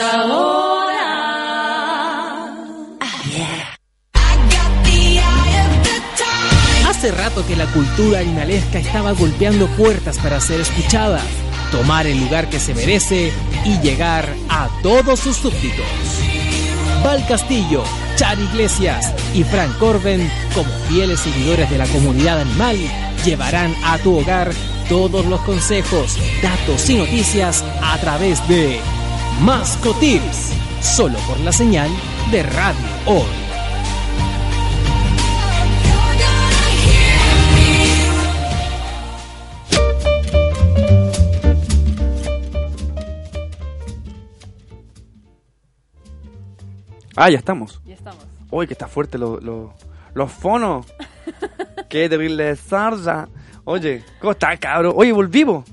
ahora. Hace rato que la cultura animalesca estaba golpeando puertas para ser escuchada, tomar el lugar que se merece y llegar a todos sus súbditos. Val Castillo, Char Iglesias y Frank Corben, como fieles seguidores de la comunidad animal, llevarán a tu hogar todos los consejos, datos y noticias a través de Mascotips, solo por la señal de Radio Hoy. Ah, ya estamos. Ya estamos. Uy, que está fuerte lo- lo- los fonos. Qué terrible sarza. Oye, ¿cómo está, cabrón? Oye, volví, po.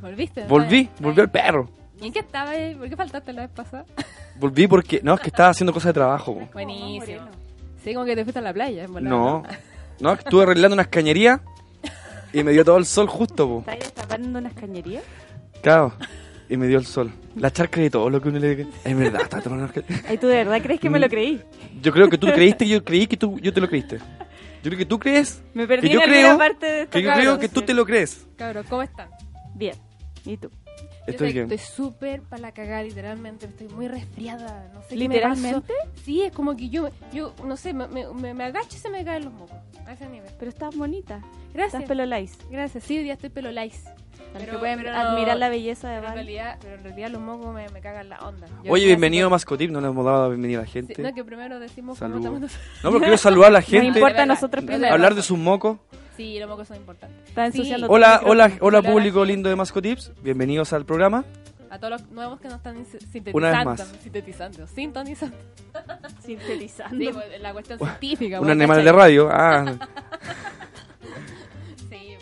¿Volviste? Volví, volvió el perro. ¿Y en qué estaba? ¿Por qué faltaste la vez pasada? Volví porque. No, es que estaba haciendo cosas de trabajo. Buenísimo. Sí, como que te fuiste a la playa. en No. No, es que estuve arreglando unas cañerías y me dio todo el sol justo, po. ¿Estás destapando unas cañerías? Claro. Y me dio el sol. La charca y todo lo que uno le. Es verdad, está tomando unas cañerías. Ay, ¿tú de verdad crees que me lo creí? Yo creo que tú creíste y yo creí que tú, yo te lo creíste. Yo creo que tú crees. Me perdí que yo en creo, parte de esta que yo creo que tú te lo crees. Cabrón, ¿cómo están? Bien. ¿Y tú? Estoy Yo bien. Estoy súper para la cagada, literalmente. Estoy muy resfriada. No sé qué ¿Literalmente? me pasó. Sí, es como que yo, yo no sé, me, me, me- me agacho y se me caen los mocos. A ese nivel. Pero estás bonita. Gracias. Estás pelo lice. Gracias. Sí, hoy día estoy pelo lice. Pero- que pueden pero no- admirar la belleza de Pero en, Val. realidad, pero en realidad los mocos me, me cagan la onda. Yo Oye, bienvenido a Mascotip, no le hemos dado la bienvenida a la gente. Sí, no, que primero decimos cómo Saludos. estamos. No, pero quiero saludar a la No gente, importa a nosotros primero. hablar de sus mocos. Sí, los mocos son importantes. Está Sí. Hola, hola, hola Hola, público lindo de Mascotips, bienvenidos al programa. A todos los nuevos que nos están sin- sintetizando. Una vez más. Sintetizando, sintonizando. Sintetizando. Sí, pues, la cuestión científica. Un pues, animal de radio. Ah, Sí.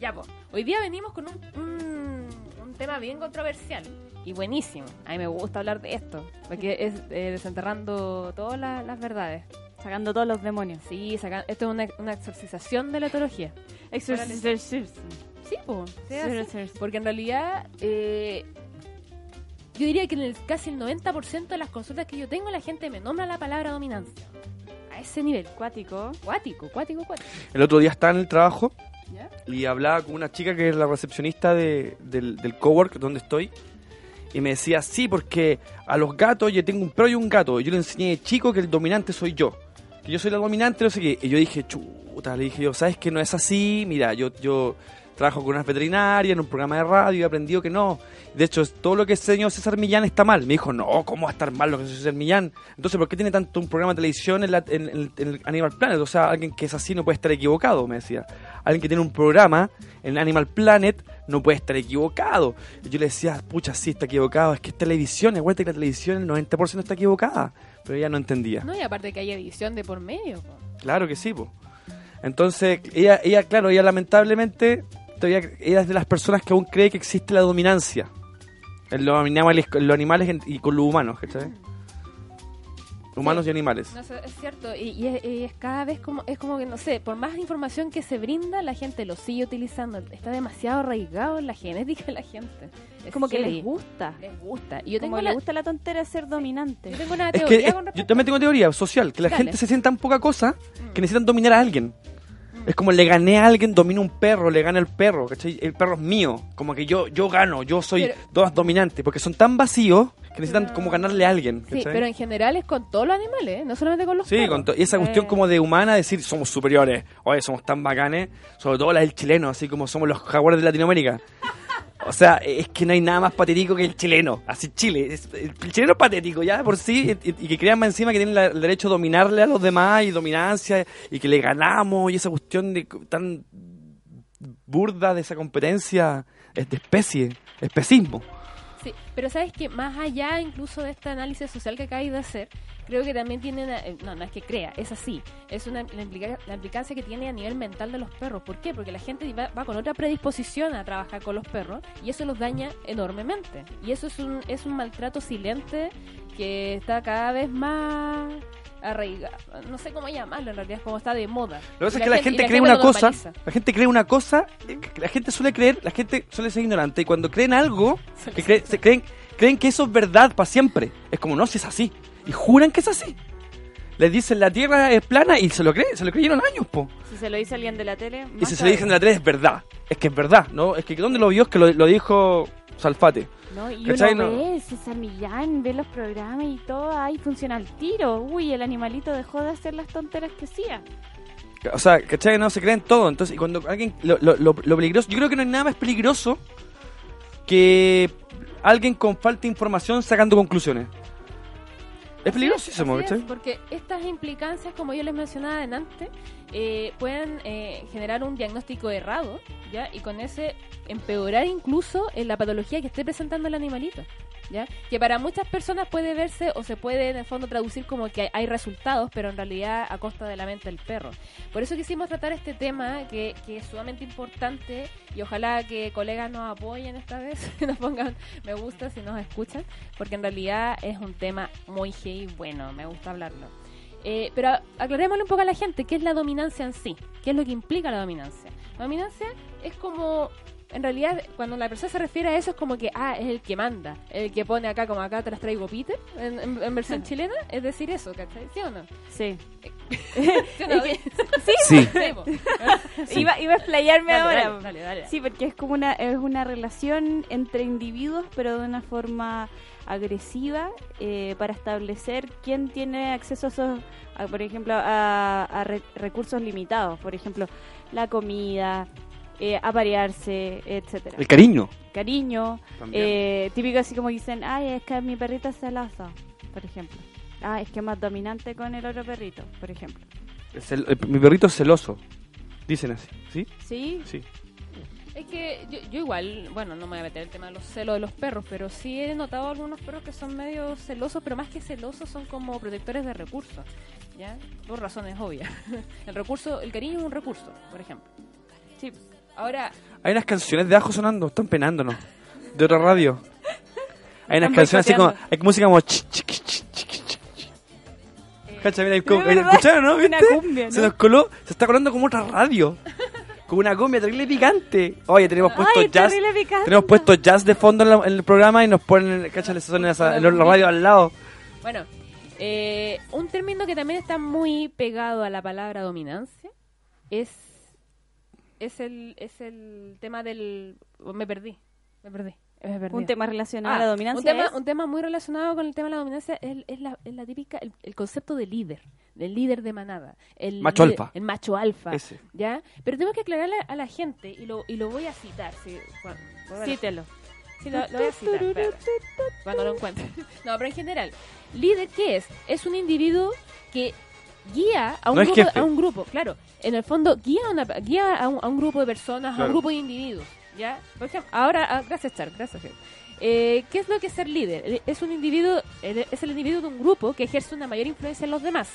Ya, pues. Hoy día venimos con un, un, un tema bien controversial y buenísimo. A mí me gusta hablar de esto, porque es eh, desenterrando todas la- las verdades. Sacando todos los demonios. Sí, saca- esto es una, una exorcización de la etología. Exorcism. Sí, pues. Sí, Porque en realidad, eh, yo diría que en el, casi el 90% de las consultas que yo tengo, la gente me nombra la palabra dominancia. A ese nivel. Cuático. Cuático, cuático, cuático. el otro día estaba en el trabajo. Y hablaba con una chica que es la recepcionista de- del, del cowork donde estoy. Y me decía, sí, porque a los gatos yo tengo un perro y un gato. Y yo le enseñé de chico que el dominante soy yo. Que yo soy la dominante, no sé qué. Y yo dije, chuta, le dije yo, ¿sabes que no es así? Mira, yo, yo trabajo con unas veterinarias en un programa de radio y he aprendido que no. De hecho, todo lo que enseñó César Millán está mal. Me dijo, no, ¿cómo va a estar mal lo que hace César Millán? Entonces, ¿por qué tiene tanto un programa de televisión en, la- en- en- en el Animal Planet? O sea, alguien que es así no puede estar equivocado, me decía. Alguien que tiene un programa en Animal Planet no puede estar equivocado. Y yo le decía, pucha, sí, está equivocado. Es que es televisión, acuérdate que la televisión el 90% está equivocada. Pero ella no entendía. No, y aparte que hay edición de por medio. po. Claro que sí, po. Entonces, ella, ella, claro, ella lamentablemente, todavía, ella es de las personas que aún cree que existe la dominancia en los animales, en los animales y con los humanos, ¿cachai? Humanos Sí. y animales. No, es cierto. Y, y es, y es cada vez como, es como que, no sé, por más información que se brinda, la gente lo sigue utilizando. Está demasiado arraigado en la genética de la gente. Es como que les gusta. Les gusta. Y yo tengo, Como la- le gusta la tontera de ser dominante. yo tengo una Es teoría que eh, con yo también tengo teoría social, que la Dale. gente se siente tan poca cosa Mm. que necesitan dominar a alguien. Es como le gané a alguien, domino un perro, le gana el perro, ¿cachai? El perro es mío, como que yo yo gano, yo soy Pero- todas dominantes, porque son tan vacíos que necesitan Pero- como ganarle a alguien, Sí, pero en general es con todos los animales, ¿eh? no solamente con los Sí, perros. con y esa cuestión Eh, como de humana, decir somos superiores, oye, somos tan bacanes, sobre todo las del chileno, así como somos los jaguares de Latinoamérica. O sea, es que no hay nada más patético que el chileno, así Chile, el chileno es patético ya por sí, y, que crean más encima que tienen el derecho a dominarle a los demás y dominancia, y que le ganamos, y esa cuestión de tan burda de esa competencia es de especie, especismo. Pero sabes que más allá incluso de este análisis social que acabáis de hacer, creo que también tiene eh, no, no es que crea, es así, es una la, implica- la implicancia que tiene a nivel mental de los perros. ¿Por qué? Porque la gente va, va con otra predisposición a trabajar con los perros y eso los daña enormemente. Y eso es un, es un maltrato silente que está cada vez más arraigado. No sé cómo llamarlo en realidad, es como está de moda. Lo que pasa es que la gente cree una cosa, normaliza. la gente cree una cosa, eh, la gente suele creer, la gente suele ser ignorante y cuando creen algo, que cree- se creen creen que eso es verdad para siempre. Es como, no, si es así. Y juran que es así. Les dicen la Tierra es plana y se lo creen, se lo creyeron años, po. Si se lo dice alguien de la tele. Y si se lo dicen de la tele es verdad. Es que es verdad, ¿no? Es que ¿dónde lo vio? Es que lo, lo dijo Salfate. No, y ¿Cachai? uno No. ve César Millán, ve los programas y todo ahí funciona al tiro. Uy, el animalito dejó de hacer las tonteras que hacía. O sea, ¿cachai? No se creen todo. Entonces, y cuando alguien. Lo, lo, lo- lo peligroso. Yo creo que no hay nada más peligroso que alguien con falta de información sacando conclusiones. Es peligrosísimo, ¿cachai? porque estas implicancias, como yo les mencionaba antes, eh, pueden eh, generar un diagnóstico errado, ¿ya? Y con ese empeorar incluso en la patología que esté presentando el animalito, ¿ya? Que para muchas personas puede verse o se puede en el fondo traducir como que hay, resultados, pero en realidad a costa de la mente del perro. Por eso quisimos tratar este tema que, que es sumamente importante y ojalá que colegas nos apoyen esta vez, nos pongan me gusta si nos escuchan, porque en realidad es un tema muy heavy bueno, me gusta hablarlo. Eh, pero aclarémosle un poco a la gente qué es la dominancia en sí, qué es lo que implica la dominancia. La dominancia es como, en realidad, cuando la persona se refiere a eso es como que, ah, es el que manda, el que pone acá como acá te las traigo Peter, en, en- en versión chilena, es decir eso, ¿cachai? ¿Sí o no? Sí. ¿Sí o no? Sí. Sí, po. Iba, iba a explayarme Dale, ahora. dale, dale, dale. Sí, porque es como una, es una relación entre individuos, pero de una forma agresiva eh, para establecer quién tiene acceso a esos, a, por ejemplo, a, a re- recursos limitados, por ejemplo, la comida, eh, aparearse, etcétera. El cariño. Cariño, eh, típico así como dicen, ay, es que mi perrito es celoso, por ejemplo. Ah, es que es más dominante con el otro perrito, por ejemplo. Es el- el- mi perrito es celoso. Dicen así. ¿Sí? ¿Sí? Sí. Es que yo, yo igual, bueno, no me voy a meter en el tema de los celos de los perros, pero sí he notado algunos perros que son medio celosos, pero más que celosos son como protectores de recursos, ¿ya? Por razones obvias. El recurso, el cariño es un recurso, por ejemplo. Sí. Ahora, Hay unas canciones de ajo sonando, están penándonos. De otra radio. Hay unas canciones así como. Hay música como. ch, ch, ch, ch, ch, ch, ch. Cacha, mira. ¿Escucharon, no? Se ¿no? nos coló, se está colando como otra radio. Como una cumbia terrible picante. Oye, tenemos puesto Ay, jazz. Tenemos puesto jazz de fondo en, la- en el programa y nos ponen, cacha, les suena esa- en la radio al lado. bueno, eh, un término que también está muy pegado a la palabra dominancia es es el es el tema del me perdí, me perdí. me perdí. Un tema relacionado Ah, a la dominancia Un tema, es- un tema muy relacionado con el tema de la dominancia es, es la, es la típica, el, el concepto de líder, del líder de manada. El Macho líder- alfa. El macho alfa. Ese. ¿Ya? Pero tengo que aclararle a la gente, y lo, y lo voy a citar. Si, cuando, Cítelo. Sí, lo, lo voy a citar. cuando lo encuentre. No, pero en general, líder, ¿qué es? Es un individuo que guía a un, No grupo, a un grupo, claro. En el fondo, guía, a una- guía a, un, a un grupo de personas, a un grupo de individuos. ¿Ya? Por ejemplo, ahora, ah, gracias, Char, gracias. Eh, ¿Qué es lo que es ser líder? Eh, Es un individuo, es el individuo de un grupo que ejerce una mayor influencia en los demás.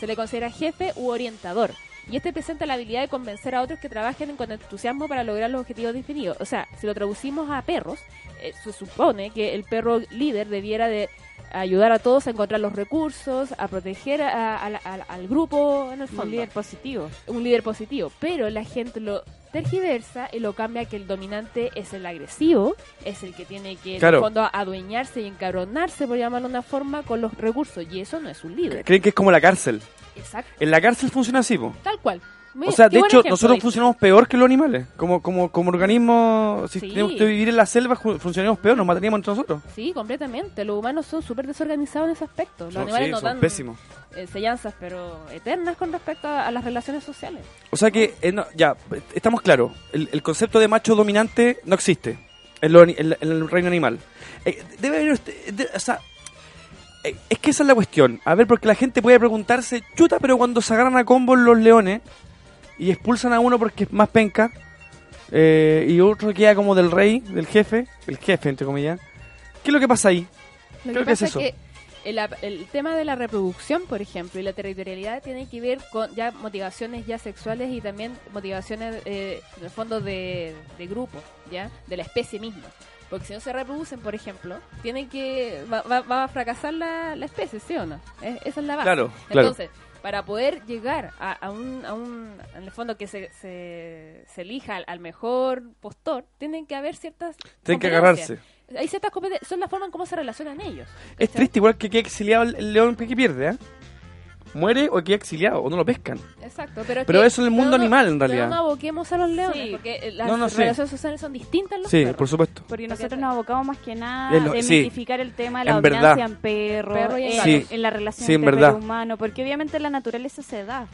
Se le considera jefe u orientador. Y este presenta la habilidad de convencer a otros que trabajen con entusiasmo para lograr los objetivos definidos. O sea, si lo traducimos a perros, eh, se supone que el perro líder debiera de ayudar a todos a encontrar los recursos, a proteger a- a al- grupo en el fondo Un líder positivo. un líder positivo, pero la gente lo tergiversa y lo cambia que el dominante es el agresivo, es el que tiene que en Claro. el fondo adueñarse y encabronarse, por llamarlo de una forma, con los recursos, y eso no es un líder. Creen que es como la cárcel. Exacto, En la cárcel funciona así, po. tal cual. Muy- O sea, de hecho, ejemplo nosotros funcionamos peor que los animales. Como, como, como organismo, si Sí. tenemos que vivir en la selva, funcionaríamos peor, nos mataríamos entre nosotros. Sí, completamente. Los humanos son súper desorganizados en ese aspecto. Los Son- animales sí, no son dan pésimos. enseñanzas, pero eternas con respecto a, a las relaciones sociales. O sea que, eh, no, ya, eh, estamos claros. El, el concepto de macho dominante no existe en, lo en la- en el reino animal. Eh, debe haber, de- o sea, eh, es que esa es la cuestión. A ver, porque la gente puede preguntarse, chuta, pero cuando se agarran a combos los leones y expulsan a uno porque es más penca eh, y otro queda como del rey, del jefe, el jefe, entre comillas. ¿Qué es lo que pasa ahí? Lo Creo que es eso. que el, el tema de la reproducción, por ejemplo, y la territorialidad tiene que ver con ya motivaciones ya sexuales y también motivaciones, eh, en el fondo, de, de grupo, ¿ya? De la especie misma. Porque si no se reproducen, por ejemplo, tienen que... Va, va- va a fracasar la, la especie, ¿sí o no? Es- esa es la base. Claro, claro. Para poder llegar a, a un, a un... En el fondo, que se, se, se elija al, al mejor postor, tienen que haber ciertas... Tienen que agarrarse. Hay ciertas competencias, son la forma en cómo se relacionan ellos. Es triste igual que quede exiliado el, el león que pierde, ¿eh? Muere o queda exiliado o no lo pescan. Exacto, pero, es Pero que- eso en el mundo no- animal, en realidad. no aboquemos a los leones, Sí. porque las No, no sé. relaciones sociales son distintas los Sí, perros. por supuesto. Porque nosotros nos abocamos más que nada Es lo- de sí. mitificar el tema de la En verdad. en perro, Perro y en en, gato. Sí. en la relación Sí, en entre humano, porque obviamente en la naturaleza se da.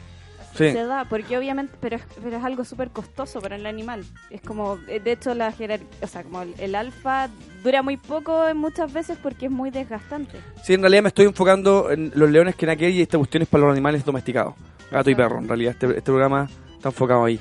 Sí. Se da, porque obviamente, pero es, pero es algo súper costoso para el animal. Es como, eh, de hecho, la jerarquía, o sea, como el, el alfa dura muy poco en muchas veces porque es muy desgastante. Sí, en realidad me estoy enfocando en los leones que naquer y esta cuestión es para los animales domesticados. Gato y perro, en realidad este, este programa está enfocado ahí.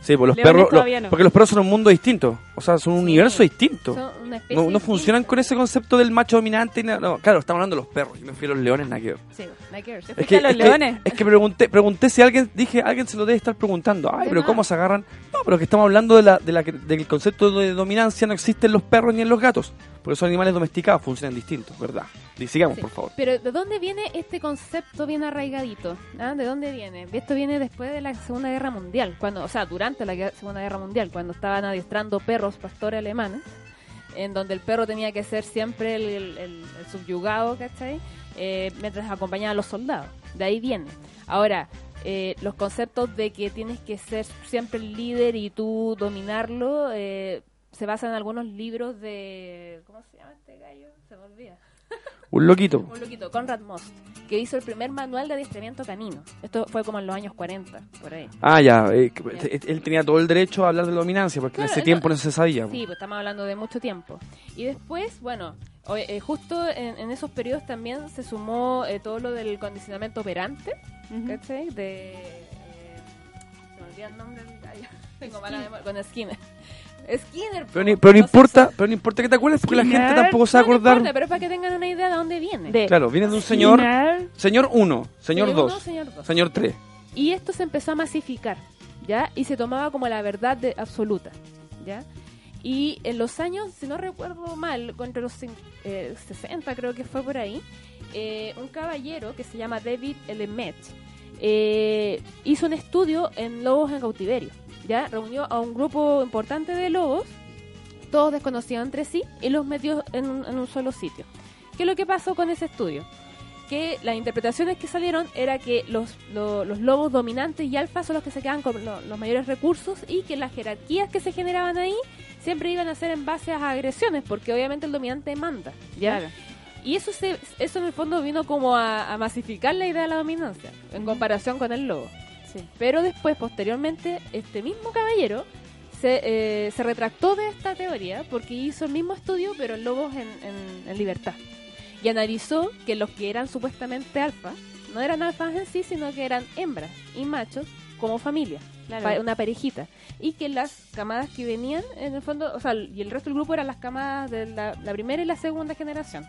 Sí, pues los Leones perros, no. porque los perros son un mundo distinto, o sea, son un Sí. universo distinto. Son una especie No, no distinta. funcionan con ese concepto del macho dominante. nada, No, claro, estamos hablando de los perros. Yo me fui a los leones, nada que ver. Sí, nada que ver. Te Es que, a los es que- leones. es que pregunté, pregunté si alguien, dije, alguien se lo debe estar preguntando. Ay, pero más. ¿cómo se agarran? No, pero que estamos hablando de la, de la, del concepto de dominancia no existe en los perros ni en los gatos. Porque son animales domesticados, funcionan distintos, ¿verdad? Y sigamos, Sí. por favor. Pero ¿de dónde viene este concepto bien arraigadito? ¿Ah? ¿De dónde viene? Esto viene después de la Segunda Guerra Mundial, cuando, o sea, durante la Segunda Guerra Mundial, cuando estaban adiestrando perros pastores alemanes, en donde el perro tenía que ser siempre el, el- el- el subyugado, ¿cachai? Eh, mientras acompañaba a los soldados. De ahí viene. Ahora, eh, los conceptos de que tienes que ser siempre el líder y tú dominarlo eh, se basan en algunos libros de... ¿Cómo se llama este gallo? Se me olvida. Un loquito. Un loquito, Conrad Most, que hizo el primer manual de adiestramiento canino. Esto fue como en los años 40, por ahí. Ah, ya. eh, eh, él tenía todo el derecho a hablar de dominancia, porque en ese no- tiempo no se sabía. Sí, pues estamos hablando de mucho tiempo. Y después, bueno, eh, justo en, en esos periodos también se sumó eh, todo lo del condicionamiento operante. ¿cachai? De... eh, se me olvida el nombre del gallo. Tengo mala memoria. Con Skinner. Skinner. Pero, ni- pero no importa, pero no importa que te acuerdes, porque la Skinner. gente tampoco se va a No, no acordar. importa, pero es para que tengan una idea de dónde viene. De- Claro, viene de un señor, Skinner. señor 1, señor Señor uno, 2, señor dos. señor 3. Y esto se empezó a masificar, ¿ya? Y se tomaba como la verdad de- absoluta, ¿ya? Y en los años, si no recuerdo mal, entre los eh, 60 creo que fue por ahí, eh, un caballero que se llama David Elemet eh, hizo un estudio en lobos en cautiverio, ¿ya? Reunió a un grupo importante de lobos, todos desconocidos entre sí, y los metió en un, en un solo sitio. ¿Qué es lo que pasó con ese estudio? que las interpretaciones que salieron era que los, lo- los lobos dominantes y alfa son los que se quedan con lo- los mayores recursos y que las jerarquías que se generaban ahí siempre iban a ser en base a agresiones, porque obviamente el dominante manda, ¿ya? Claro. Y eso se, eso en el fondo vino como a, a masificar la idea de la dominancia en comparación con el lobo. Sí. Pero después, posteriormente, este mismo caballero se, eh, se retractó de esta teoría porque hizo el mismo estudio, pero en lobos en, en- en libertad. Y analizó que los que eran supuestamente alfa no eran alfas en sí, sino que eran hembras y machos como familia, Claro. una parejita. Y que las camadas que venían, en el fondo, o sea, y el resto del grupo eran las camadas de la, la primera y la segunda generación.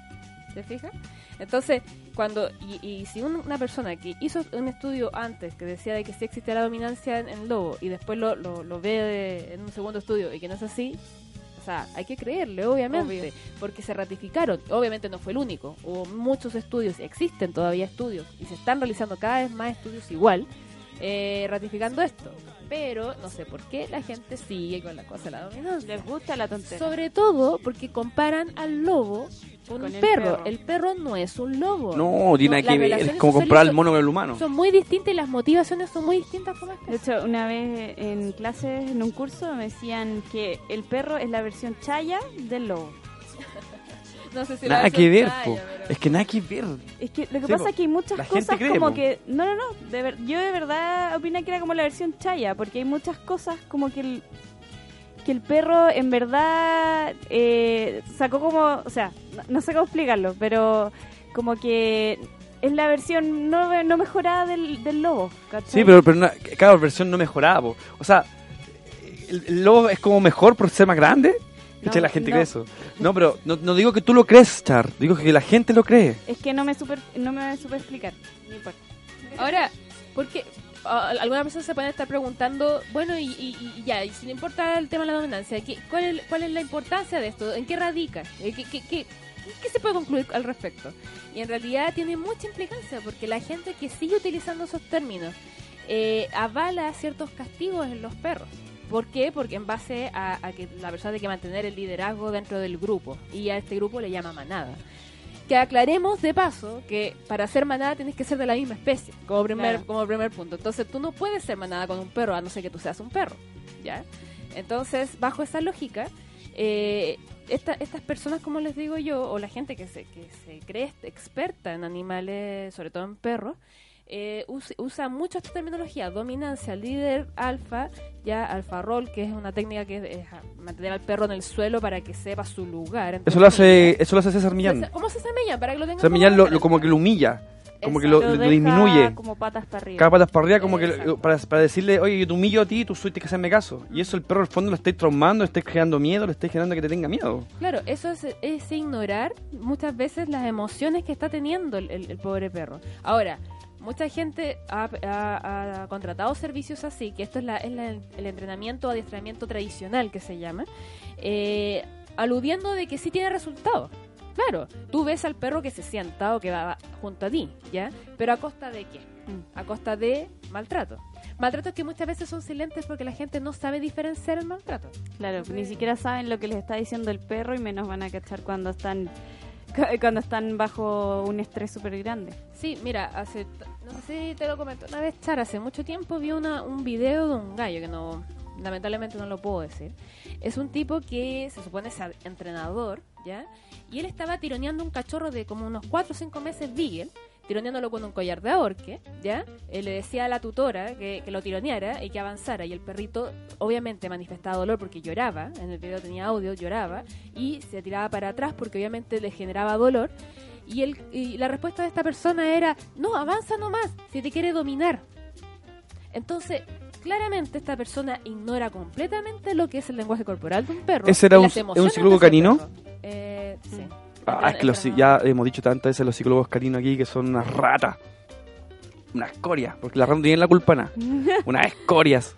¿Te fijas? Entonces, cuando, y, y si un- una persona que hizo un estudio antes que decía de que sí existía la dominancia en, en lobo y después lo, lo, lo ve de- en un segundo estudio y que no es así, o sea, hay que creerle, obviamente, Obvio. porque se ratificaron. Obviamente no fue el único, hubo muchos estudios, existen todavía estudios y se están realizando cada vez más estudios igual, eh, ratificando esto. Pero no sé por qué la gente sigue con la cosa de la dominancia. Les gusta la tontería. Sobre todo porque comparan al lobo con, Con un el perro. perro. El perro no es un lobo. No, tiene que ver. Es como comprar al mono con el humano. Son muy distintas y las motivaciones son muy distintas como De hecho, una vez en clases, en un curso, me decían que el perro es la versión chaya del lobo. No sé si Nada que ver, chaya, po. pero- Es que nada que ver. Es que lo que Sí, pasa po. es que hay muchas La cosas cree, como po. que... No, no, no. De ver- yo de verdad opino que era como la versión chaya, porque hay muchas cosas como que el, que el perro en verdad eh, sacó como... O sea, no, no sé cómo explicarlo, pero como que es la versión no, no mejorada del, del lobo. ¿cachai? Sí, pero, pero una, cada versión no mejoraba. po. O sea, el, el lobo es como mejor por ser más grande. ¿Cachai? No, la gente no. cree eso. No, pero no, no digo que tú lo crees, Char. Digo que la gente lo cree. Es que no me super, no me supe explicar. No importa. Ahora, porque alguna persona se puede estar preguntando, bueno, y, y- y ya, y si le importa el tema de la dominancia, ¿qué- cuál, es, ¿cuál es la importancia de esto? ¿En qué radica? ¿Qué, qué, qué- qué se puede concluir al respecto? Y en realidad tiene mucha implicancia, porque la gente que sigue utilizando esos términos eh, avala ciertos castigos en los perros. ¿Por qué? Porque en base a, a que la persona tiene que mantener el liderazgo dentro del grupo y a este grupo le llama manada. Que aclaremos de paso que para ser manada tienes que ser de la misma especie, como primer, Claro. como primer punto. Entonces tú no puedes ser manada con un perro a no ser que tú seas un perro, ¿ya? Entonces, bajo esa lógica, eh, esta- estas personas, como les digo yo, o la gente que se, que se cree experta en animales, sobre todo en perros, eh, us- usa mucho esta terminología, dominancia, líder, alfa, ya alfa que es una técnica que es, es, mantener al perro en el suelo para que sepa su lugar. Eso lo hace, eso lo hace César Millán. César- ¿Cómo hace Millán? Para que lo tengan César Millán lo, lo- como que lo humilla, como que Exacto. lo, Lo lo disminuye. como patas para arriba. Cada patas para arriba, como que Exacto. lo- para, para decirle, oye, yo te humillo a ti, tú tienes que hacerme caso. Y eso el perro al fondo lo estáis traumando, le estáis creando miedo, le estáis generando que te tenga miedo. Claro, eso es, es ignorar muchas veces las emociones que está teniendo el, el- el pobre perro. Ahora, mucha gente ha, ha- ha contratado servicios así, que esto es, la- es la- el entrenamiento, adiestramiento tradicional que se llama, eh, aludiendo de que sí tiene resultados. Claro, tú ves al perro que se sienta o que va junto a ti, ¿ya? Pero a costa de qué? A costa de maltrato. Maltratos que muchas veces son silentes porque la gente no sabe diferenciar el maltrato. Claro, ni siquiera saben lo que les está diciendo el perro y menos van a cachar cuando están cuando están bajo un estrés súper grande. Sí, mira, hace, no sé si te lo comenté una vez, Char, hace mucho tiempo vi una, un video de un gallo que no, lamentablemente no lo puedo decir. Es un tipo que se supone es entrenador, ¿ya? Y él estaba tironeando un cachorro de como unos 4 o 5 meses Beagle, tironeándolo con un collar de ahorque, ¿ya? Él le decía a la tutora que, que lo tironeara y que avanzara, y el perrito obviamente manifestaba dolor porque lloraba, en el video tenía audio, lloraba, y se tiraba para atrás porque obviamente le generaba dolor, y, él, y la respuesta de esta persona era, no, avanza nomás, si te quiere dominar. Entonces, claramente esta persona ignora completamente lo que es el lenguaje corporal de un perro. ¿Ese era un- un psicólogo canino? Eh, sí. Ah, es que los, ya hemos dicho tantas veces los psicólogos carinos aquí que son unas ratas. Unas escorias, porque la no tiene la culpa de nada. unas escorias.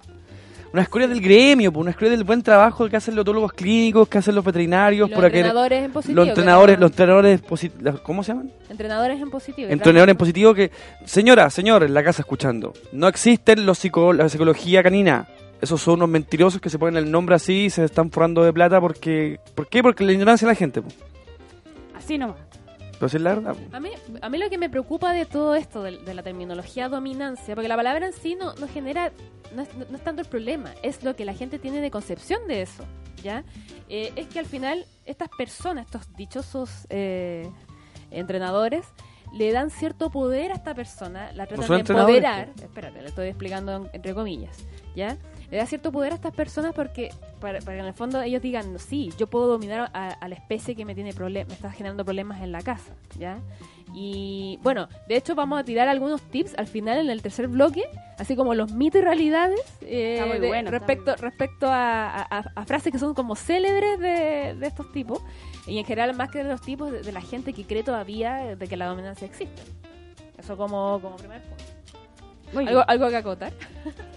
Unas escorias del gremio, pues, unas escorias del buen trabajo que hacen los otólogos clínicos, que hacen los veterinarios, los por aquel- entrenadores en positivo. los entrenadores, los entrenadores posi- ¿cómo se llaman? entrenadores en positivo. Entrenadores en positivo que, señora, señor, en la casa escuchando, no existen los psico la psicología canina. Esos son unos mentirosos que se ponen el nombre así y se están forrando de plata porque, ¿por qué? Porque la ignorancia de la gente. po. Así nomás. Pero si es la verdad. A mí, a mí lo que me preocupa de todo esto, de, de la terminología dominancia, porque la palabra en sí no, no genera, no es, no es tanto el problema, es lo que la gente tiene de concepción de eso, ¿ya? Eh, es que al final estas personas, estos dichosos eh, entrenadores, le dan cierto poder a esta persona, la tratan de empoderar, espérate, le estoy explicando en- entre comillas, ¿ya? Le da cierto poder a estas personas porque para, para que en el fondo ellos digan, sí, yo puedo dominar a, a la especie que me tiene me está generando problemas en la casa, ¿ya? Y bueno, de hecho vamos a tirar algunos tips al final en el tercer bloque, así como los mitos y realidades eh, muy bueno, respecto, muy respecto a, a- a- a frases que son como célebres de, de estos tipos y en general más que de los tipos de, de la gente que cree todavía de que la dominancia existe. Eso como, como primer punto. Muy ¿Algo, bien. algo que acotar?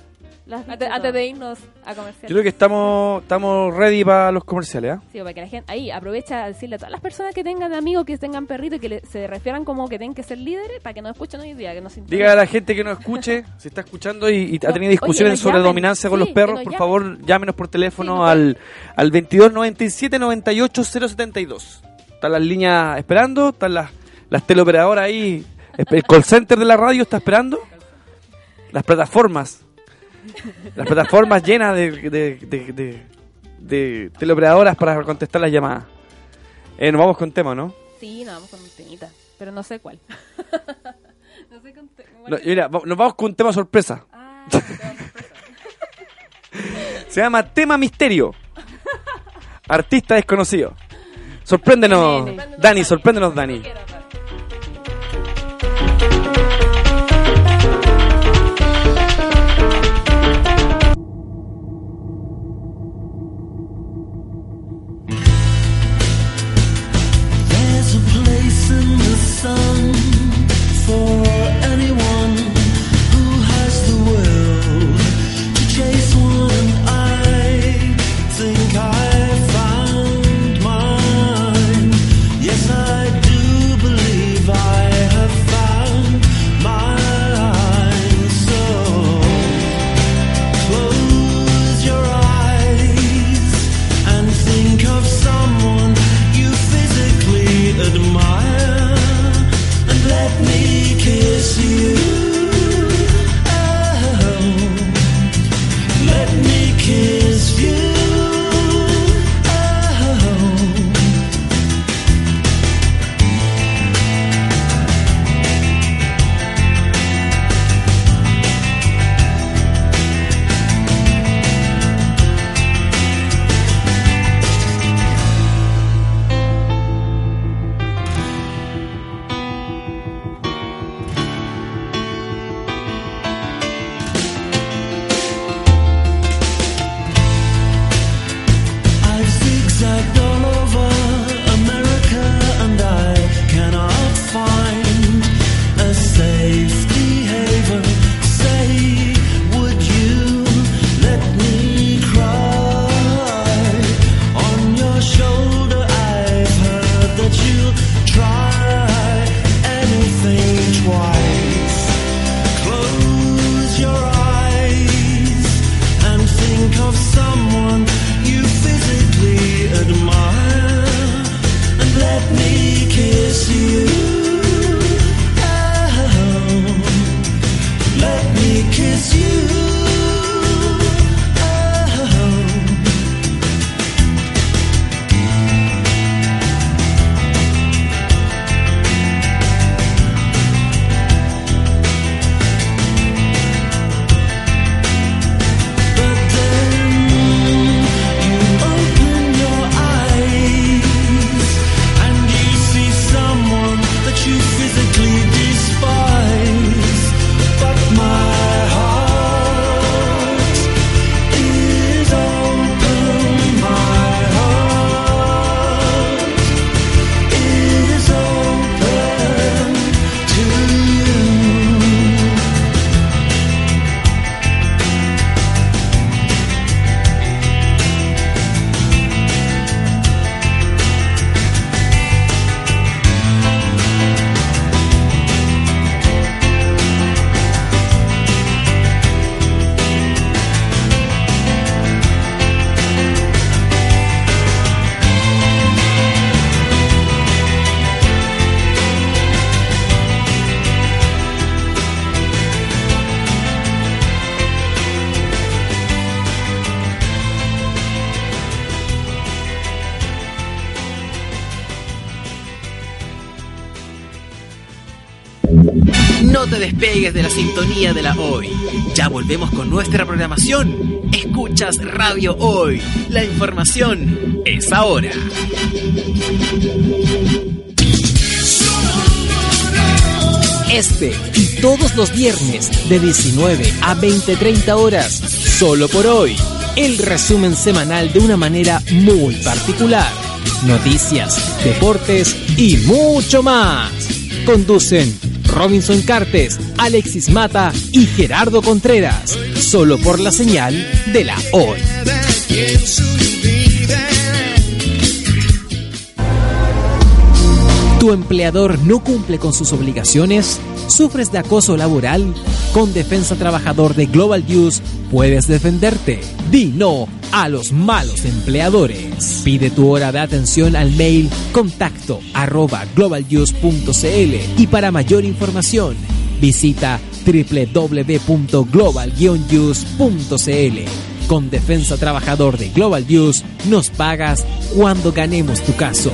Antes, de irnos a comercial. Yo creo que estamos, estamos ready para los comerciales. Sí, para que la gente ahí aprovecha a decirle a todas las personas que tengan amigos, que tengan perritos y que le- se refieran como que tienen que ser líderes para que nos escuchen hoy día, que nos Diga a la gente que nos escuche, si está escuchando y, y ha No, tenido discusiones oye, sobre llamen. dominancia con Sí, los perros, por llamen. favor, llámenos por teléfono Sí, nos al, al 22 97 98 072. Están las líneas esperando, están las, las teleoperadoras ahí, el call center de la radio está esperando, las plataformas, las plataformas llenas de, de, de, de- de teleoperadoras para contestar las llamadas. Eh, nos vamos con tema, ¿no? Sí, nos vamos con un temita, pero no sé cuál. no sé con No, mira, va- nos vamos con un tema sorpresa. Ah, sorpresa. Se llama Tema Misterio. Artista desconocido. Sorpréndenos. Dani, sorpréndenos, Dani. Sintonía de la hoy. Ya volvemos con nuestra programación. Escuchas Radio Hoy. La información es ahora. Este y todos los viernes de 19 a 20-30 horas, solo por hoy. El resumen semanal de una manera muy particular. Noticias, deportes y mucho más. Conducen Robinson Cartes, Alexis Mata y Gerardo Contreras. Solo por la señal de la hoy. ¿Tu empleador no cumple con sus obligaciones? ¿Sufres de acoso laboral? Con Defensa Trabajador de Global News puedes defenderte. Di no a los malos empleadores. Pide tu hora de atención al mail contacto arroba globalnews.cl y para mayor información visita www.global-news.cl. Con Defensa Trabajador de Global News nos pagas cuando ganemos tu caso.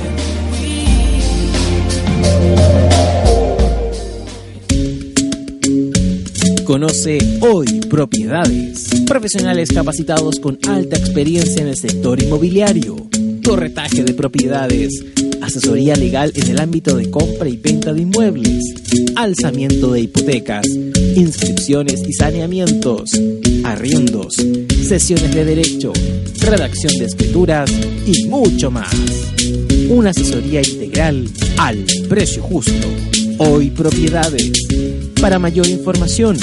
Conoce hoy propiedades. Profesionales capacitados con alta experiencia en el sector inmobiliario. Corretaje de propiedades. Asesoría legal en el ámbito de compra y venta de inmuebles. Alzamiento de hipotecas. Inscripciones y saneamientos. Arriendos. Sesiones de derecho. Redacción de escrituras y mucho más. Una asesoría integral al precio justo. Hoy Propiedades. Para mayor información,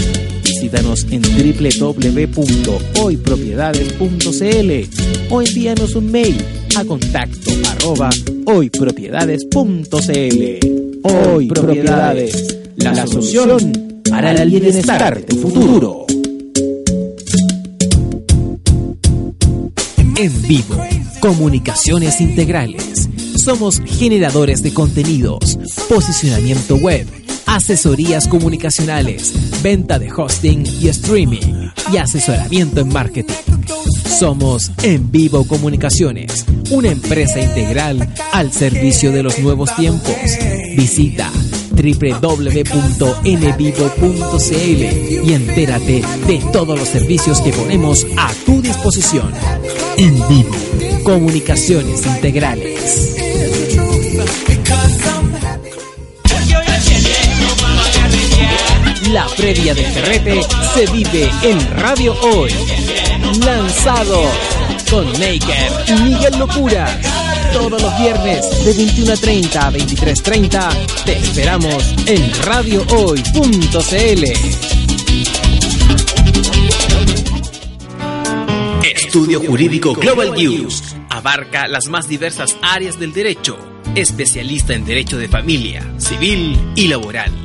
visítanos en www.hoypropiedades.cl o envíanos un mail a contacto arroba hoypropiedades.cl. Hoy Propiedades, la solución para el bienestar de tu futuro. En vivo, comunicaciones integrales. Somos generadores de contenidos, posicionamiento web, asesorías comunicacionales, venta de hosting y streaming y asesoramiento en marketing. Somos En Vivo Comunicaciones, una empresa integral al servicio de los nuevos tiempos. Visita www.nvivo.cl y entérate de todos los servicios que ponemos a tu disposición. En Vivo, comunicaciones integrales. La previa del Ferrete se vive en Radio Hoy. Lanzado con Maker y Miguel Locura. Todos los viernes de 21.30 a 23.30 te esperamos en radiohoy.cl. Estudio Jurídico Global News abarca las más diversas áreas del derecho, especialista en derecho de familia, civil y laboral.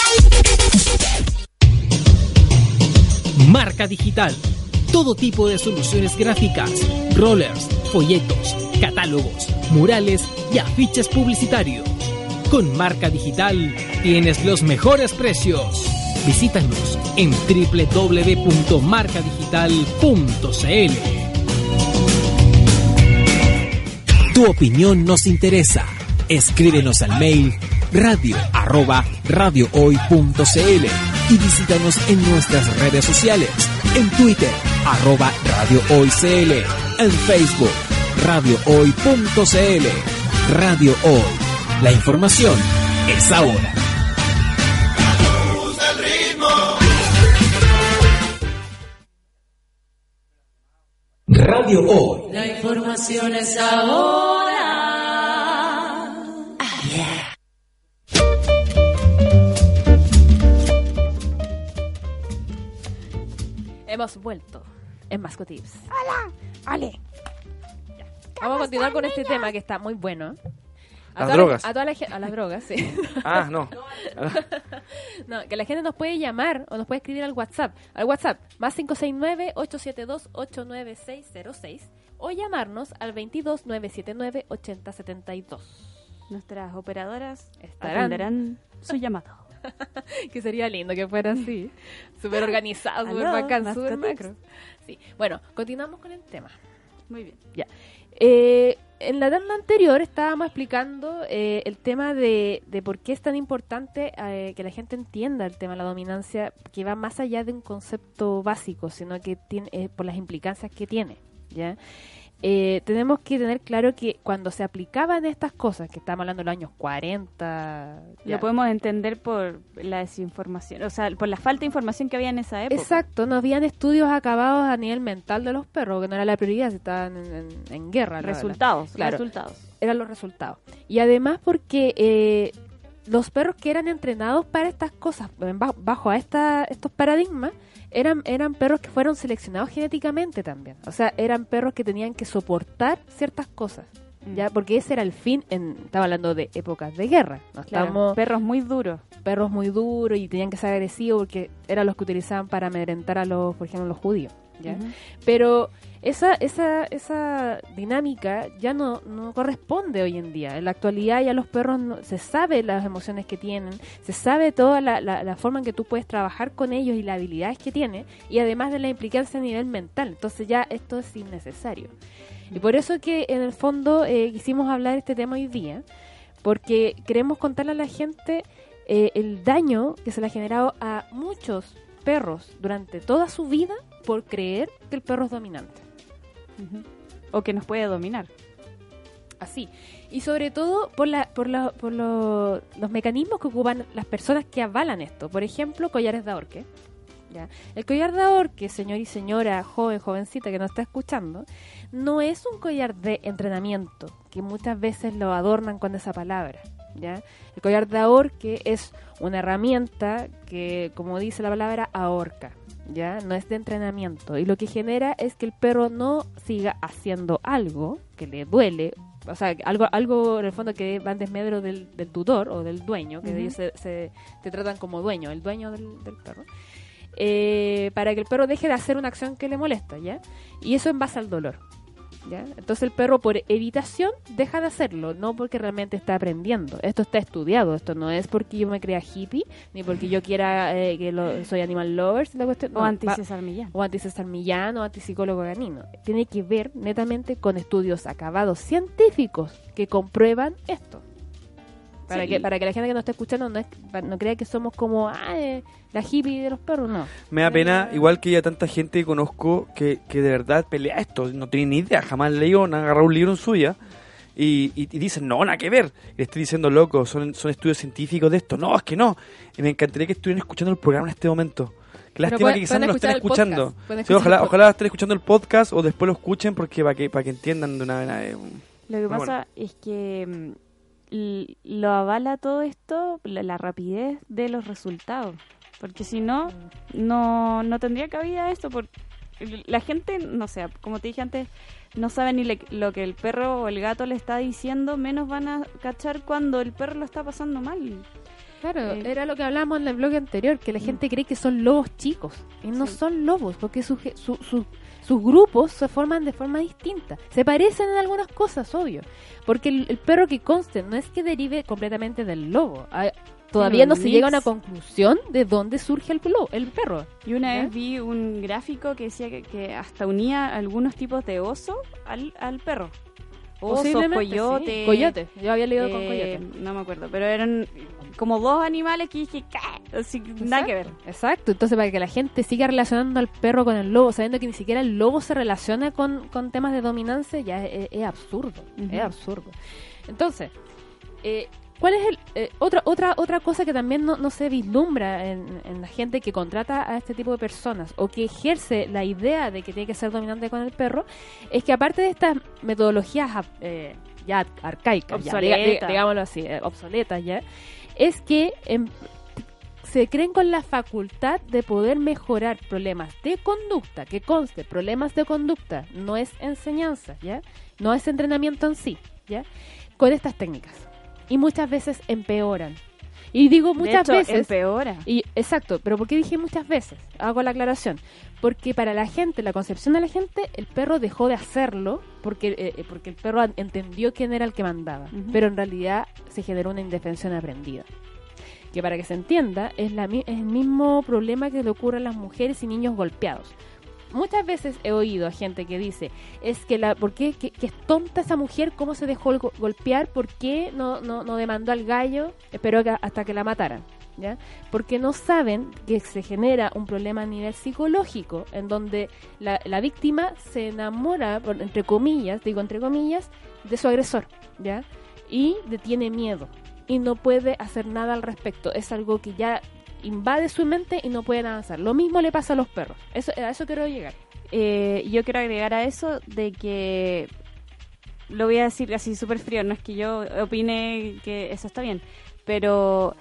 Marca Digital. Todo tipo de soluciones gráficas, rollers, folletos, catálogos, murales y afiches publicitarios. Con Marca Digital tienes los mejores precios. Visítanos en www.marcadigital.cl. Tu opinión nos interesa. Escríbenos al mail radio arroba y visítanos en nuestras redes sociales. En Twitter, arroba Radio Hoy. En Facebook, radiohoy.cl. Radio Hoy. La información es ahora. Radio Hoy. La información es ahora. Hemos vuelto en Mascotips. ¡Hola! ¡Ale! Vamos a continuar con este tema que está muy bueno. A Las la- drogas. a, toda la a las drogas, sí. Ah, no. No, que la gente nos puede llamar o nos puede escribir al WhatsApp. Al WhatsApp, más 569-872-89606 o llamarnos al 22-979-8072. Nuestras operadoras Estarán. atenderán su llamado. que sería lindo que fuera así. Súper organizado, súper bacán, súper macro. Sí. Bueno, continuamos con el tema. Muy bien. Ya. Eh, en la tanda anterior estábamos explicando eh, el tema de, de por qué es tan importante eh, que la gente entienda el tema de la dominancia, que va más allá de un concepto básico, sino que tiene eh, por las implicancias que tiene. ¿ya? Eh, tenemos que tener claro que cuando se aplicaban estas cosas, que estamos hablando de los años 40, ya. Lo podemos entender por la desinformación, o sea, por la falta de información que había en esa época. Exacto, no habían estudios acabados a nivel mental de los perros, que no era la prioridad, estaban en, en- en guerra. Resultados, Claro. resultados. eran los resultados. Y además porque eh, los perros que eran entrenados para estas cosas, bajo a esta, estos paradigmas, eran, eran perros que fueron seleccionados genéticamente también. O sea, eran perros que tenían que soportar ciertas cosas. Mm. ya Porque ese era el fin, en, estaba hablando de épocas de guerra. No Claro, estamos perros muy duros. perros muy duros y tenían que ser agresivos porque eran los que utilizaban para amedrentar a los, por ejemplo, los judíos. ¿ya? Pero esa, esa, esa dinámica ya no, no corresponde hoy en día. En la actualidad ya los perros no- se sabe las emociones que tienen, se sabe toda la, la, forma en que tú puedes trabajar con ellos y las habilidades que tienen, y además de la implicancia a nivel mental. Entonces ya esto es innecesario. Y por eso que en el fondo eh, quisimos hablar de este tema hoy día, porque queremos contarle a la gente eh, el daño que se le ha generado a muchos perros durante toda su vida por creer que el perro es dominante. O que nos puede dominar. Así. Y sobre todo por, los mecanismos que ocupan las personas que avalan esto. Por ejemplo, collares de ahorque. El collar de ahorque, señor y señora, joven, jovencita que nos está escuchando, no es un collar de entrenamiento, que muchas veces lo adornan con esa palabra. El collar de ahorque es una herramienta que, como dice la palabra, ahorca. ¿Ya? No es de entrenamiento. Y lo que genera es que el perro no siga haciendo algo que le duele. O sea, algo, algo en el fondo que va en desmedro del, del tutor o del dueño, que ellos se, se- te tratan como dueño, el dueño del, del perro, eh, para que el perro deje de hacer una acción que le molesta, ¿ya? Y eso en base al dolor, ¿ya? Entonces el perro por evitación deja de hacerlo, no porque realmente está aprendiendo. Esto está estudiado, esto no es porque yo me crea hippie, ni porque yo quiera eh, que lo- soy animal lovers, la cuestión, O no, anti va- César Millán. o anti-César Millán o anti-psicólogo ganino. Tiene que ver netamente con estudios acabados científicos que comprueban esto. Para, Sí. que, para que la gente que nos está escuchando no, es- no crea que somos como ah, eh, la hippie de los perros, no. Me da pena, igual que ya tanta gente que conozco que, que de verdad pelea esto, no tiene ni idea, jamás leído, han agarrado un libro en suya y, y, y dicen, no, nada que ver. Y le estoy diciendo, loco, son, son estudios científicos de esto. No, es que no. Y me encantaría que estuvieran escuchando el programa en este momento. Qué lástima pueden- que quizás no lo estén escuchando. Sí, ojalá, ojalá estén escuchando el podcast o después lo escuchen porque para que, para que entiendan de una vez. eh, Lo que pasa es que mm, lo avala todo esto la, la rapidez de los resultados. Porque si no, no, no tendría cabida esto. Porque la gente, no sé, como te dije antes, no sabe ni le- lo que el perro o el gato le está diciendo, menos van a cachar cuando el perro lo está pasando mal. Claro, Eh, era lo que hablábamos en el blog anterior, que la gente cree que son lobos chicos. Y no Sí. son lobos, porque su, su- su- sus grupos se forman de forma distinta. Se parecen en algunas cosas, obvio. Porque el, el perro que conste no es que derive completamente del lobo. Todavía no se mix. llega a una conclusión de dónde surge el, el perro. Y una vez vi un gráfico que decía que, que hasta unía algunos tipos de oso al, al perro. Osos, sí. coyote. Coyote. Yo había leído con eh, coyote. No me acuerdo, pero eran como dos animales que dije, así, nada que ver. Exacto, entonces para que la gente siga relacionando al perro con el lobo, sabiendo que ni siquiera el lobo se relaciona con, con temas de dominancia, ya es, es absurdo, es absurdo. Entonces, eh, ¿cuál es el eh, otra otra otra cosa que también no, no se vislumbra en, en la gente que contrata a este tipo de personas o que ejerce la idea de que tiene que ser dominante con el perro? Es que aparte de estas metodologías eh, ya arcaicas, ya, diga- digámoslo así, eh, obsoletas ya, es que em, se creen con la facultad de poder mejorar problemas de conducta, que conste, problemas de conducta, no es enseñanza, ¿ya? No es entrenamiento en sí, ¿ya? Con estas técnicas. Y muchas veces empeoran. Y digo muchas de hecho, veces... empeora. Y, exacto, pero ¿por qué dije muchas veces? Hago la aclaración. Porque para la gente, la concepción de la gente, el perro dejó de hacerlo porque, eh, eh, porque el perro entendió quién era el que mandaba. Pero en realidad se generó una indefensión aprendida. Que para que se entienda, es, la, es el mismo problema que le ocurre a las mujeres y niños golpeados. Muchas veces he oído a gente que dice, es que la, ¿por qué? Que, es tonta esa mujer? ¿Cómo se dejó go- golpear? ¿Por qué no, no, no demandó al gallo? Esperó que- hasta que la mataran. ¿ya? Porque no saben que se genera un problema a nivel psicológico, en donde la, la víctima se enamora, entre comillas, digo entre comillas, de su agresor, ¿ya? Y le tiene miedo y no puede hacer nada al respecto. Es algo que ya invade su mente y no pueden avanzar. Lo mismo le pasa a los perros. Eso, a eso quiero llegar. Eh, yo quiero agregar a eso de que lo voy a decir así súper frío, no es que yo opine que eso está bien, pero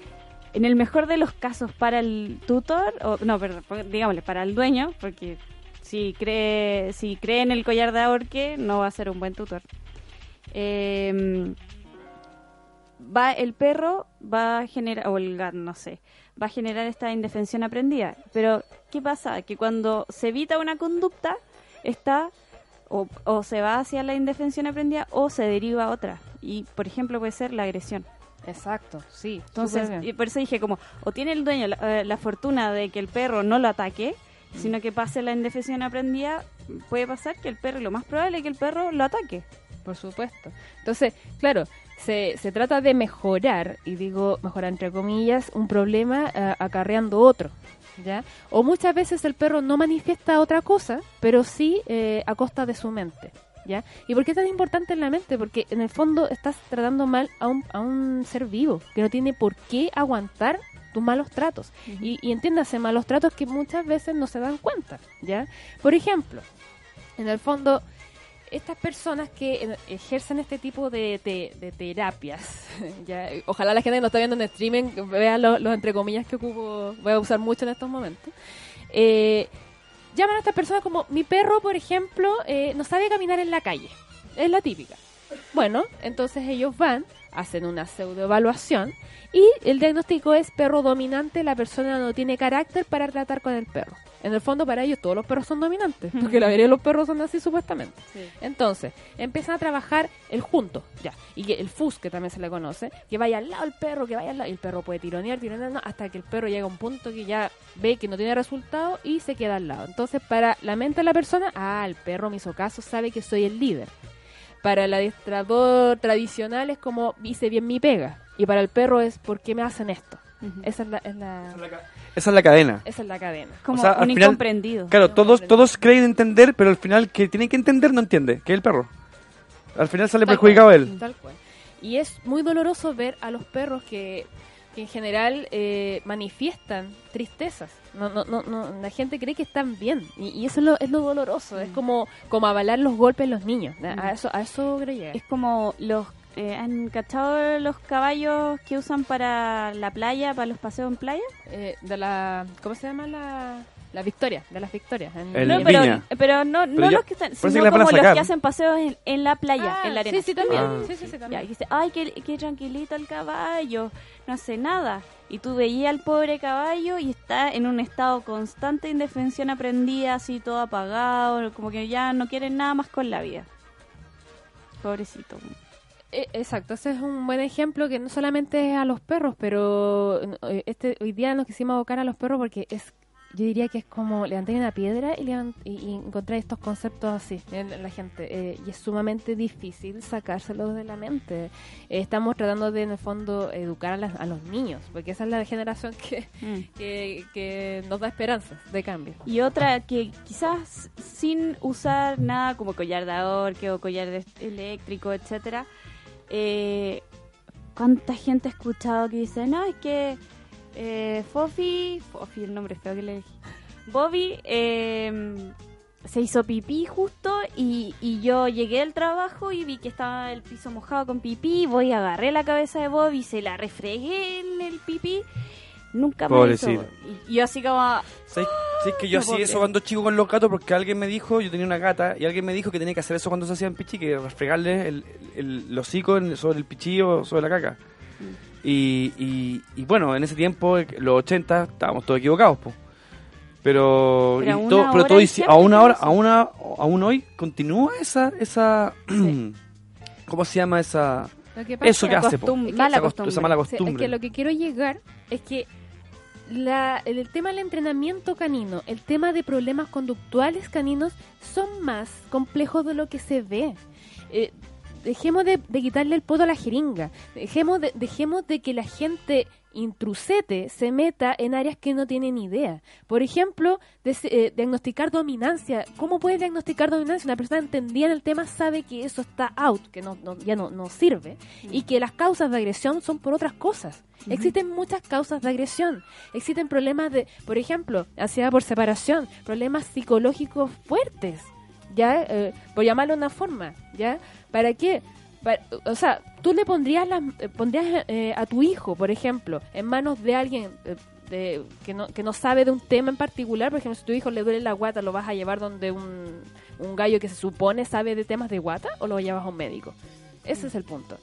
en el mejor de los casos para el tutor, o no, perdón, digámosle, para el dueño, porque si cree, si cree en el collar de ahorque, no va a ser un buen tutor. Eh, va el perro va a generar o el gato no sé va a generar esta indefensión aprendida. Pero qué pasa que cuando se evita una conducta está o, o se va hacia la indefensión aprendida o se deriva a otra. Y por ejemplo puede ser la agresión. Exacto, sí. entonces y por eso dije como o tiene el dueño la, eh, la fortuna de que el perro no lo ataque sino que pase la indefensión aprendida puede pasar que el perro lo más probable es que el perro lo ataque. Por supuesto. Entonces, claro, se, se trata de mejorar, y digo mejorar entre comillas, un problema eh, acarreando otro. ¿Ya? O muchas veces el perro no manifiesta otra cosa, pero sí eh, a costa de su mente. ¿Ya? ¿Y por qué es tan importante en la mente? Porque en el fondo estás tratando mal a un, a un ser vivo que no tiene por qué aguantar tus malos tratos. y, y entiéndase, malos tratos que muchas veces no se dan cuenta. ¿ya? Por ejemplo, en el fondo, estas personas que eh, ejercen este tipo de, de terapias, ya, ojalá la gente que nos está viendo en streaming vea lo- los entre comillas que ocupo, voy a usar mucho en estos momentos, eh, llaman a estas personas como mi perro, por ejemplo, eh, no sabe caminar en la calle. Es la típica. Bueno, entonces ellos van, hacen una pseudoevaluación y el diagnóstico es perro dominante, la persona no tiene carácter para tratar con el perro. En el fondo para ellos todos los perros son dominantes, porque la mayoría de los perros son así supuestamente. Entonces, empiezan a trabajar el junto, ya. Y que el FUS, que también se le conoce, que vaya al lado el perro, que vaya al lado. Y el perro puede tironear, tironear, no, hasta que el perro llega a un punto que ya ve que no tiene resultado y se queda al lado. Entonces, para la mente de la persona, ah, el perro me hizo caso, sabe que soy el líder. Para el adiestrador tradicional es como hice bien mi pega. Y para el perro es ¿por qué me hacen esto? Esa es la, es la- Esa es la cadena. esa es la cadena. Como O sea, un final- incomprendido. Claro, todos, todos creen entender, pero al final que tienen que entender no entiende, que es el perro. Al final sale Tal perjudicado cual, él. Tal cual. Y es muy doloroso ver a los perros que, que en general eh, manifiestan tristezas. No, no, no, no, la gente cree que están bien. Y, y eso es lo, es lo doloroso. Mm. Es como, como avalar los golpes en los niños. A, a eso, a eso. Es como los... eh, ¿Han cachado los caballos que usan para la playa, para los paseos en playa? Eh, de la, ¿Cómo se llama la, la Victoria? De las Victorias. en- El no, en pero, Viña. pero no, no ya- los que están, sino que como los que hacen paseos en, en la playa, Ah, en la arena. Sí, sí, también. Ah. Sí, sí, sí, Ya, también. y dice, ay, qué, qué tranquilito el caballo, no hace nada. Y tú veías al pobre caballo y está en un estado constante de indefensión aprendida, así todo apagado, como que ya no quieren nada más con la vida. Pobrecito. Eh, Exacto, ese es un buen ejemplo que no solamente es a los perros, pero eh, este hoy día nos quisimos abocar a los perros porque es, yo diría que es como levantar una piedra y, y, y encontrar estos conceptos así en, en la gente. eh, y es sumamente difícil sacárselos de la mente. Eh, estamos tratando de, en el fondo, educar a, las- a los niños, porque esa es la generación que, Mm. que, que nos da esperanzas de cambio. Y otra que quizás sin usar nada como collar de ahorque o collar de eléctrico, etcétera, eh, ¿cuánta gente ha escuchado que dice, no, es que eh, Fofi, Fofi, el nombre feo que le dije, Bobby eh, se hizo pipí justo y, y yo llegué al trabajo y vi que estaba el piso mojado con pipí, voy agarré la cabeza de Bobby, se la refregué en el pipí, nunca me hizo. Pobrecito. Y yo así como... ¿Sabes sabes que yo No hacía eso cuando chico con los gatos? Porque alguien me dijo, yo tenía una gata, y alguien me dijo que tenía que hacer eso cuando se hacían pichi, que refregarle el, el, el hocico en- sobre el pichillo, sobre la caca. Y, y, y bueno, en ese tiempo, los 80, estábamos todos equivocados, po. Pero, Pero y todo- pero todo dice- gente aún que ahora, lo aún, a- hoy, continúa esa, esa, ¿cómo se llama esa? Lo que pasa Eso que hace, po. costum- Esa mala cost- costumbre. Esa mala Sí, es costumbre. que lo que quiero llegar es que la, el, tema del entrenamiento canino, el tema de problemas conductuales caninos son más complejos de lo que se ve. Eh, dejemos de, de quitarle el poto a la jeringa. Dejemos de, dejemos de que la gente intrusete se meta en áreas que no tienen idea. Por ejemplo, des- eh, diagnosticar dominancia. ¿Cómo puedes diagnosticar dominancia? Una persona entendida en el tema sabe que eso está out, que no, no- ya no, no sirve, y que las causas de agresión son por otras cosas. Existen muchas causas de agresión. Existen problemas de, por ejemplo, ansiedad por separación, problemas psicológicos fuertes, ¿ya? Eh, por llamarlo de una forma, ¿ya? ¿Para qué? O sea, tú le pondrías, las- eh, pondrías eh, a tu hijo, por ejemplo, en manos de alguien eh, de, que, no, que no sabe de un tema en particular. Por ejemplo, si tu hijo le duele la guata, ¿lo vas a llevar donde un, un gallo que se supone sabe de temas de guata o lo llevas a un médico? Ese es el punto.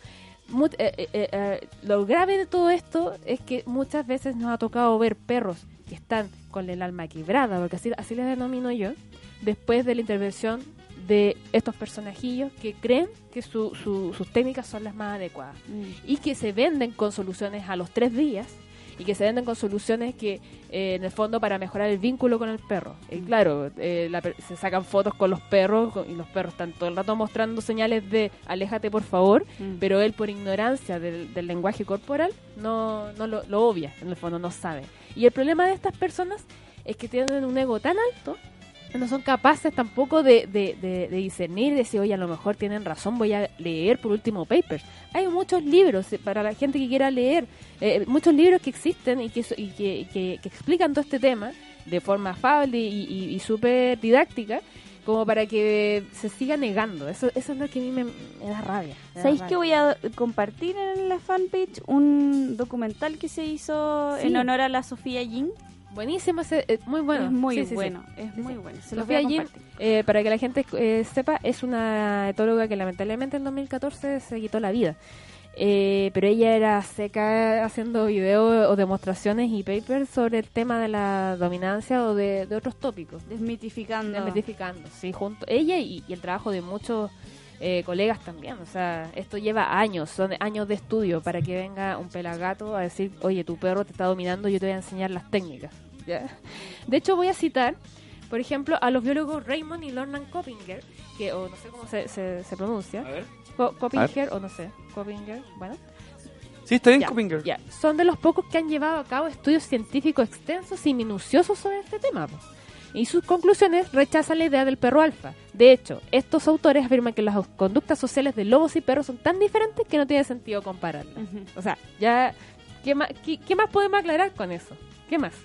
Mu- eh, eh, eh, eh, lo grave de todo esto es que muchas veces nos ha tocado ver perros que están con el alma quebrada, porque así, así les denomino yo, después de la intervención de estos personajillos que creen que su- su- sus técnicas son las más adecuadas Mm. y que se venden con soluciones a los tres días y que se venden con soluciones que eh, en el fondo para mejorar el vínculo con el perro. Y claro, eh, la se sacan fotos con los perros con- y los perros están todo el rato mostrando señales de aléjate por favor, Mm. pero él por ignorancia del, del lenguaje corporal no, no lo, lo obvia, en el fondo no sabe. Y el problema de estas personas es que tienen un ego tan alto no son capaces tampoco de, de, de- de discernir, de decir, oye, a lo mejor tienen razón, voy a leer por último papers. Hay muchos libros eh, para la gente que quiera leer, eh, muchos libros que existen y que, y que, que- que explican todo este tema de forma afable y, y- y súper didáctica, como para que se siga negando. Eso, eso es lo que a mí me, me da rabia. me da ¿Sabéis rabia. que voy a compartir en la fanpage un documental que se hizo Sí. en honor a la Sofía Yin? Buenísimo, ese, eh, muy bueno. es muy Sí, sí, sí. bueno, es muy bueno. Se los voy a eh, para que la gente eh, sepa, es una etóloga que lamentablemente en 2014 se quitó la vida. Eh, pero ella era seca haciendo videos o demostraciones y papers sobre el tema de la dominancia o de, de otros tópicos. Desmitificando. Desmitificando, sí, junto ella y, y el trabajo de muchos eh, colegas también. O sea, esto lleva años, son años de estudio para que venga un pelagato a decir, oye, tu perro te está dominando, yo te voy a enseñar las técnicas. ¿ya? De hecho, voy a citar, por ejemplo, a los biólogos Raymond y Lornan Coppinger, que, o no sé cómo se, se, se pronuncia, A ver. Co- Coppinger, o no sé, Coppinger, bueno. Sí, está bien, Ya, Coppinger. ya. Son de los pocos que han llevado a cabo estudios científicos extensos y minuciosos sobre este tema. po. Y sus conclusiones rechazan la idea del perro alfa. De hecho, estos autores afirman que las conductas sociales de lobos y perros son tan diferentes que no tiene sentido compararlas. O sea, ya, ¿qué más, qué, qué más podemos aclarar con eso? ¿Qué más?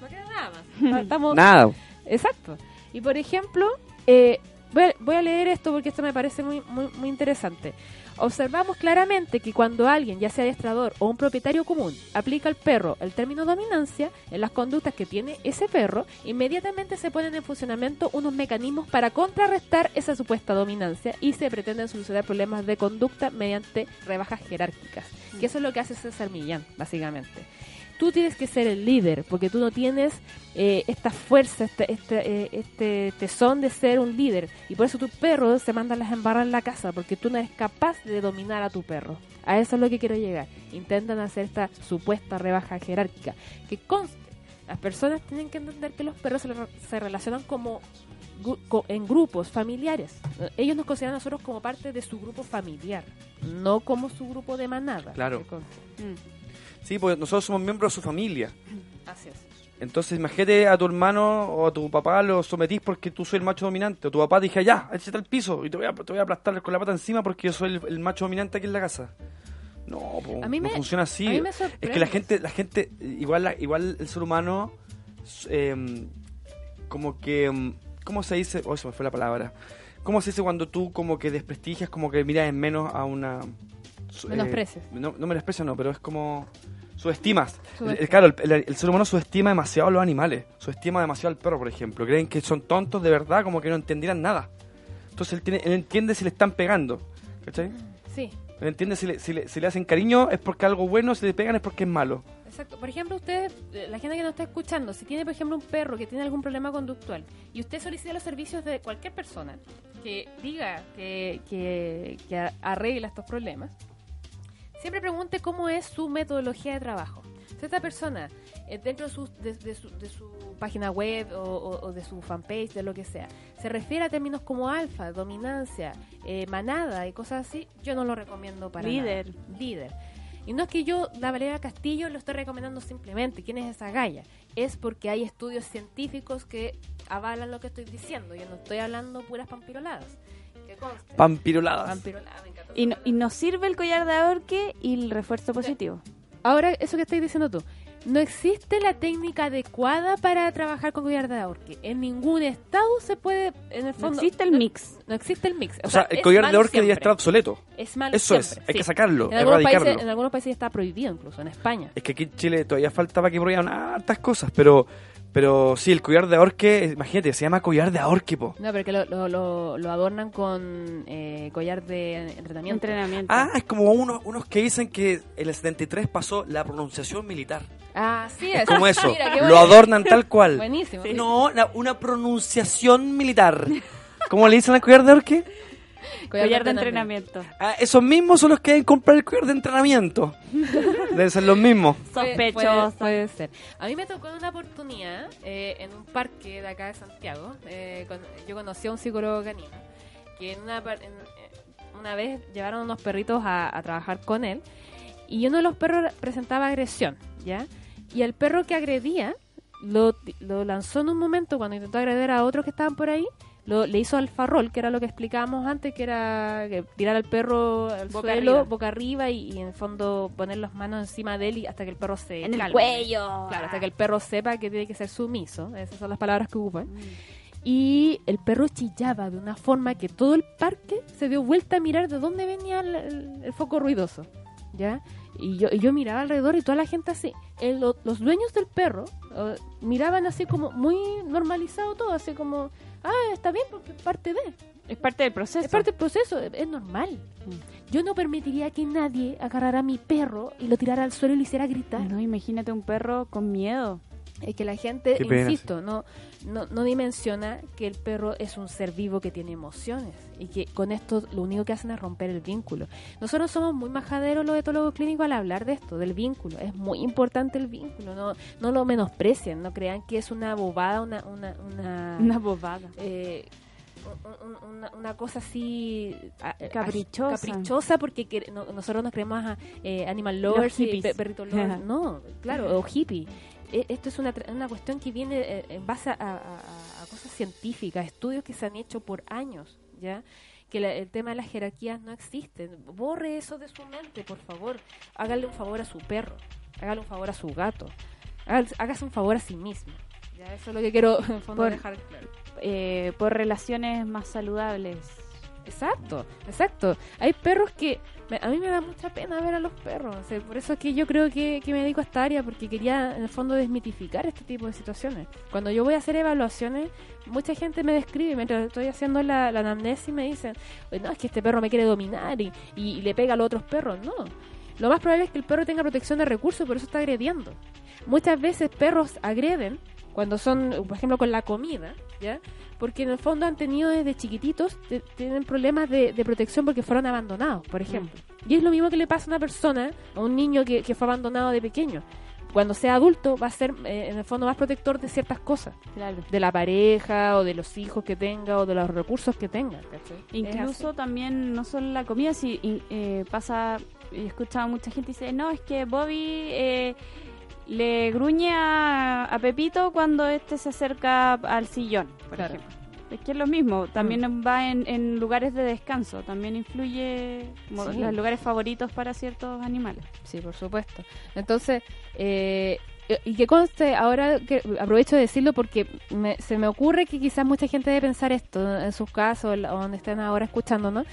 No queda nada más. Estamos, Nada. Exacto. Y por ejemplo, eh, voy, a, voy a leer esto porque esto me parece muy, muy, muy interesante. Observamos claramente que cuando alguien, ya sea adiestrador o un propietario común, aplica al perro el término dominancia en las conductas que tiene ese perro, inmediatamente se ponen en funcionamiento unos mecanismos para contrarrestar esa supuesta dominancia y se pretenden solucionar problemas de conducta mediante rebajas jerárquicas. Que eso es lo que hace César Millán, básicamente tú tienes que ser el líder, porque tú no tienes eh, esta fuerza, este, este, eh, este tesón de ser un líder. Y por eso tu perro se manda las embarras en la casa, porque tú no eres capaz de dominar a tu perro. A eso es lo que quiero llegar. Intentan hacer esta supuesta rebaja jerárquica. Que conste, las personas tienen que entender que los perros se, re- se relacionan como en grupos familiares. Ellos nos consideran a nosotros como parte de su grupo familiar, no como su grupo de manada. Claro. Mm. Sí, porque nosotros somos miembros de su familia. Así es. Entonces, imagínate a tu hermano o a tu papá lo sometís porque tú soy el macho dominante. O tu papá dije, ya, échate al piso y te voy a, te voy a aplastar con la pata encima porque yo soy el, el macho dominante aquí en la casa. No, po, A mí no me- funciona así. a mí me es que la gente, la gente, igual, la- igual el ser humano, eh, como que, mm, ¿cómo se dice? Oh, se me fue la palabra. ¿Cómo se dice cuando tú como que desprestigias, como que miras en menos a una... su- eh, no, no menosprecio, no, pero es como... Subestimas. Subestima. El- claro, el, el- el ser humano subestima demasiado a los animales. Subestima demasiado al perro, por ejemplo. Creen que son tontos de verdad, como que no entendieran nada. Entonces él, tiene, él entiende si le están pegando. ¿Cachai? Sí, Él entiende si le, si, le, si le hacen cariño es porque algo bueno, si le pegan es porque es malo. exacto. Por ejemplo, usted, eh, la gente que nos está escuchando, si tiene, por ejemplo, un perro que tiene algún problema conductual y usted solicita los servicios de cualquier persona que diga que, que, que arregla estos problemas, siempre pregunte cómo es su metodología de trabajo. Si esta persona, eh, dentro de su, de, de su, de su página web o, o- o de su fanpage, de lo que sea, se refiere a términos como alfa, dominancia, eh, manada y cosas así, yo no lo recomiendo para Líder. nada. Líder. Y no es que yo, la Valeria Castillo, lo estoy recomendando simplemente. ¿Quién es esa galla? Es porque hay estudios científicos que avalan lo que estoy diciendo. Yo no estoy hablando puras pampiroladas. Que conste. Me. Y, no- y nos sirve el collar de ahorque y el refuerzo positivo. Ahora, eso que estás diciendo tú. No existe la técnica adecuada para trabajar con collar de ahorque. En ningún estado se puede, en el No fondo... existe el no- mix. No existe el mix. O sea, el collar de ahorque siempre. estar obsoleto. Es malo Eso es, hay sí. que sacarlo, En algunos, erradicarlo. países, en algunos países ya está prohibido incluso, en España. Es que aquí en Chile todavía faltaba que prohibieran hartas cosas, pero pero sí, el collar de ahorque, imagínate, se llama collar de ahorque, po. No, pero que lo, lo, lo, lo adornan con eh, collar de entrenamiento. Entrenamiento. Ah, es como unos, unos que dicen que en el 73 pasó la pronunciación militar. Ah, sí, Es como eso, Mira, lo adornan tal cual. Buenísimo. No, la- una pronunciación militar. ¿Cómo le dicen al collar de ahorque? Collar de entrenamiento. Ah, esos mismos son los que deben comprar el collar de entrenamiento. Deben ser los mismos. Puede- Sospechosa. Puede, puede ser. A mí me tocó una oportunidad eh, en un parque de acá de Santiago. eh, con- yo conocí a un psicólogo canino que en una, en- eh, una vez llevaron unos perritos a, a trabajar con él y uno de los perros presentaba agresión, ¿ya? Y el perro que agredía lo, lo lanzó en un momento cuando intentó agredir a otros que estaban por ahí. Lo, le hizo al farrol, que era lo que explicábamos antes, que era que tirar al perro al Boca suelo, arriba. boca arriba y, y en el fondo poner las manos encima de él y hasta que el perro se En el calme. cuello. Claro, hasta que el perro sepa que tiene que ser sumiso. Esas son las palabras que ocupan. Mm. Y el perro chillaba de una forma que todo el parque se dio vuelta a mirar de dónde venía el, el- el foco ruidoso. ¿Ya? Y yo, y yo miraba alrededor y toda la gente así. El- lo- los dueños del perro eh, miraban así como muy normalizado todo, así como, ah, está bien porque es parte de. Es parte del proceso. Es parte del proceso, es, es normal. Yo no permitiría que nadie agarrara a mi perro y lo tirara al suelo y lo hiciera gritar. No, imagínate un perro con miedo. Es que la gente, insisto, no, no, no dimensiona que el perro es un ser vivo que tiene emociones y que con esto lo único que hacen es romper el vínculo. Nosotros somos muy majaderos los etólogos clínicos al hablar de esto, del vínculo. Es muy importante el vínculo, no, no lo menosprecien, no crean que es una bobada, una... una, una, Una bobada. eh, un- un- una, una cosa así Caprichosa. caprichosa porque que- no- nosotros nos creemos a, eh, animal lovers y pe- perrito lovers no claro o hippie esto es una, una cuestión que viene eh, en base a, a- a- a cosas científicas estudios que se han hecho por años ya que la- el tema de las jerarquías no existen borre eso de su mente por favor. Hágale un favor a su perro. Hágale un favor a su gato. Hágase un favor a sí mismo. Ya eso es lo que quiero en fondo Por- dejar claro. Eh, por relaciones más saludables. Exacto, exacto. Hay perros que me- a mí me da mucha pena ver a los perros. por eso es que yo creo que, me dedico a esta área, porque quería en el fondo desmitificar este tipo de situaciones. Cuando yo voy a hacer evaluaciones, mucha gente me describe, mientras estoy haciendo la, la anamnesis, me dicen, "Oye, no, es que este perro me quiere dominar y, y- y le pega a los otros perros. No, lo más probable es que el perro tenga protección de recursos, por eso está agrediendo. Muchas veces perros agreden cuando son, por ejemplo, con la comida, ¿ya? Porque en el fondo han tenido desde chiquititos, te- tienen problemas de, de protección porque fueron abandonados, por ejemplo. Y es lo mismo que le pasa a una persona, a un niño que, que fue abandonado de pequeño. Cuando sea adulto va a ser, eh, en el fondo, más protector de ciertas cosas. Claro. De la pareja, o de los hijos que tenga, o de los recursos que tenga. ¿cachai? Incluso también, no solo la comida, si eh, pasa, he escuchado a mucha gente dice, no, es que Bobby eh, le gruñe a, a Pepito cuando este se acerca al sillón, por Claro. ejemplo. Es que es lo mismo, también va en, en lugares de descanso, también influye como Sí. los lugares favoritos para ciertos animales. Sí, por supuesto. Entonces, eh, y que conste, ahora que aprovecho de decirlo porque me- se me ocurre que quizás mucha gente debe pensar esto en sus casos o donde estén ahora escuchándonos,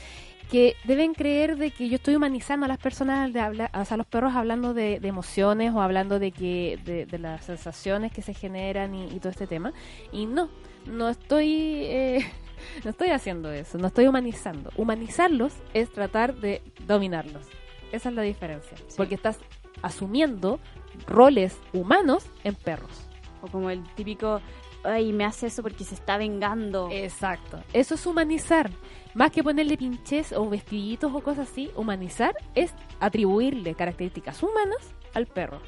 que deben creer de que yo estoy humanizando a las personas, de hablar, o sea, a los perros hablando de, de emociones o hablando de que de, de las sensaciones que se generan y, y todo este tema. Y no, no estoy... eh, no estoy haciendo eso, no estoy humanizando. Humanizarlos es tratar de dominarlos. Esa es la diferencia. Porque estás asumiendo roles humanos en perros. O como el típico, ay, me hace eso porque se está vengando. Exacto. Eso es humanizar. Más que ponerle pinches o vestiditos o cosas así, humanizar es atribuirle características humanas al perro.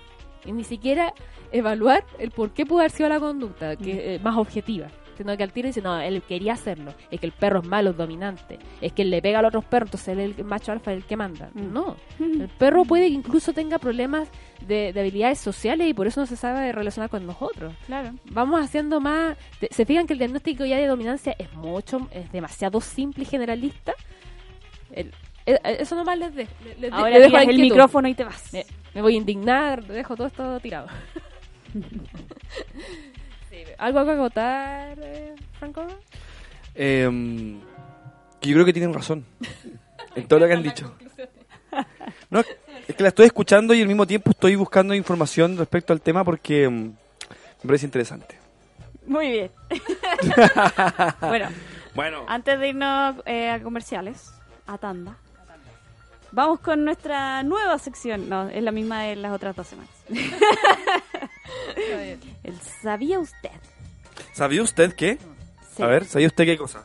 Y ni siquiera evaluar el por qué pudo haber sido la conducta, que es más objetiva. Sino que al tiro dice, no, él quería hacerlo. Es que el perro es malo, es dominante. Es que él le pega a los otros perros, entonces él es el macho alfa, es el que manda. Mm. No. El perro puede que incluso tenga problemas de, de habilidades sociales y por eso no se sabe relacionar con nosotros Claro. vamos haciendo más. ¿Se fijan que el diagnóstico ya de dominancia es mucho, es demasiado simple y generalista? El- eh, eh, eso nomás les, de- les, Ahora les dejo la tiras el micrófono y te vas. Me, me voy a indignar, dejo todo esto tirado. ¿Algo que agotar, eh, Franco? Eh, que yo creo que tienen razón en todo lo que han dicho. No, es que la estoy escuchando y al mismo tiempo estoy buscando información respecto al tema porque mm, me parece interesante. Muy bien. bueno, Bueno, antes de irnos eh, a comerciales, a tanda, vamos con nuestra nueva sección. No, es la misma de las otras dos semanas. El ¿Sabía usted? ¿sabía usted qué? Sí. A ver, ¿sabía usted qué cosa?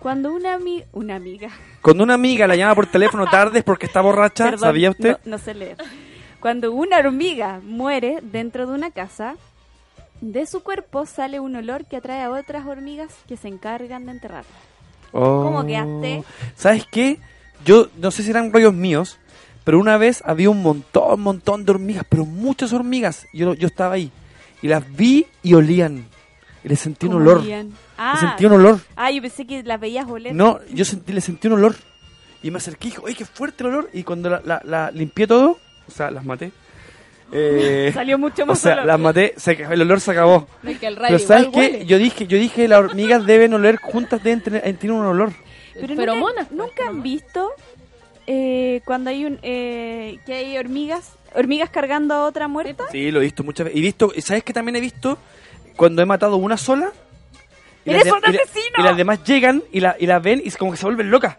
Cuando una, ami- una amiga... Cuando una amiga la llama por teléfono tarde es porque está borracha, Perdón, ¿sabía usted? No, no sé leer. Cuando una hormiga muere dentro de una casa, de su cuerpo sale un olor que atrae a otras hormigas que se encargan de enterrarla. Oh. ¿Cómo quedaste? ¿Sabes qué? Yo no sé si eran rollos míos, pero una vez había un montón, montón de hormigas, pero muchas hormigas. Yo, yo estaba ahí y las vi y olían. Y le sentí un ¿Cómo olor. olían? Le Ah, sentí un olor. ah, yo pensé que las veías oler. No, yo sentí, le sentí un olor. Y me acerqué y dije, oye, qué fuerte el olor. Y cuando la, la- la limpié todo, o sea, las maté. eh, Salió mucho o más sea, olor. las maté, se, el olor se acabó. No, es que el Pero radio ¿sabes igual qué? huele. Yo dije, yo dije, las hormigas deben oler juntas, deben tener, eh, tienen un olor. Pero Feromonas, nunca, pues, nunca han visto eh, cuando hay un eh, que hay hormigas, hormigas cargando a otra muerta. Sí, lo he visto muchas veces. Y visto, ¿sabes qué también he visto? Cuando he matado una sola. ¡Eres las un y la- asesino! Y las demás llegan y la, y la ven y es como que se vuelven locas.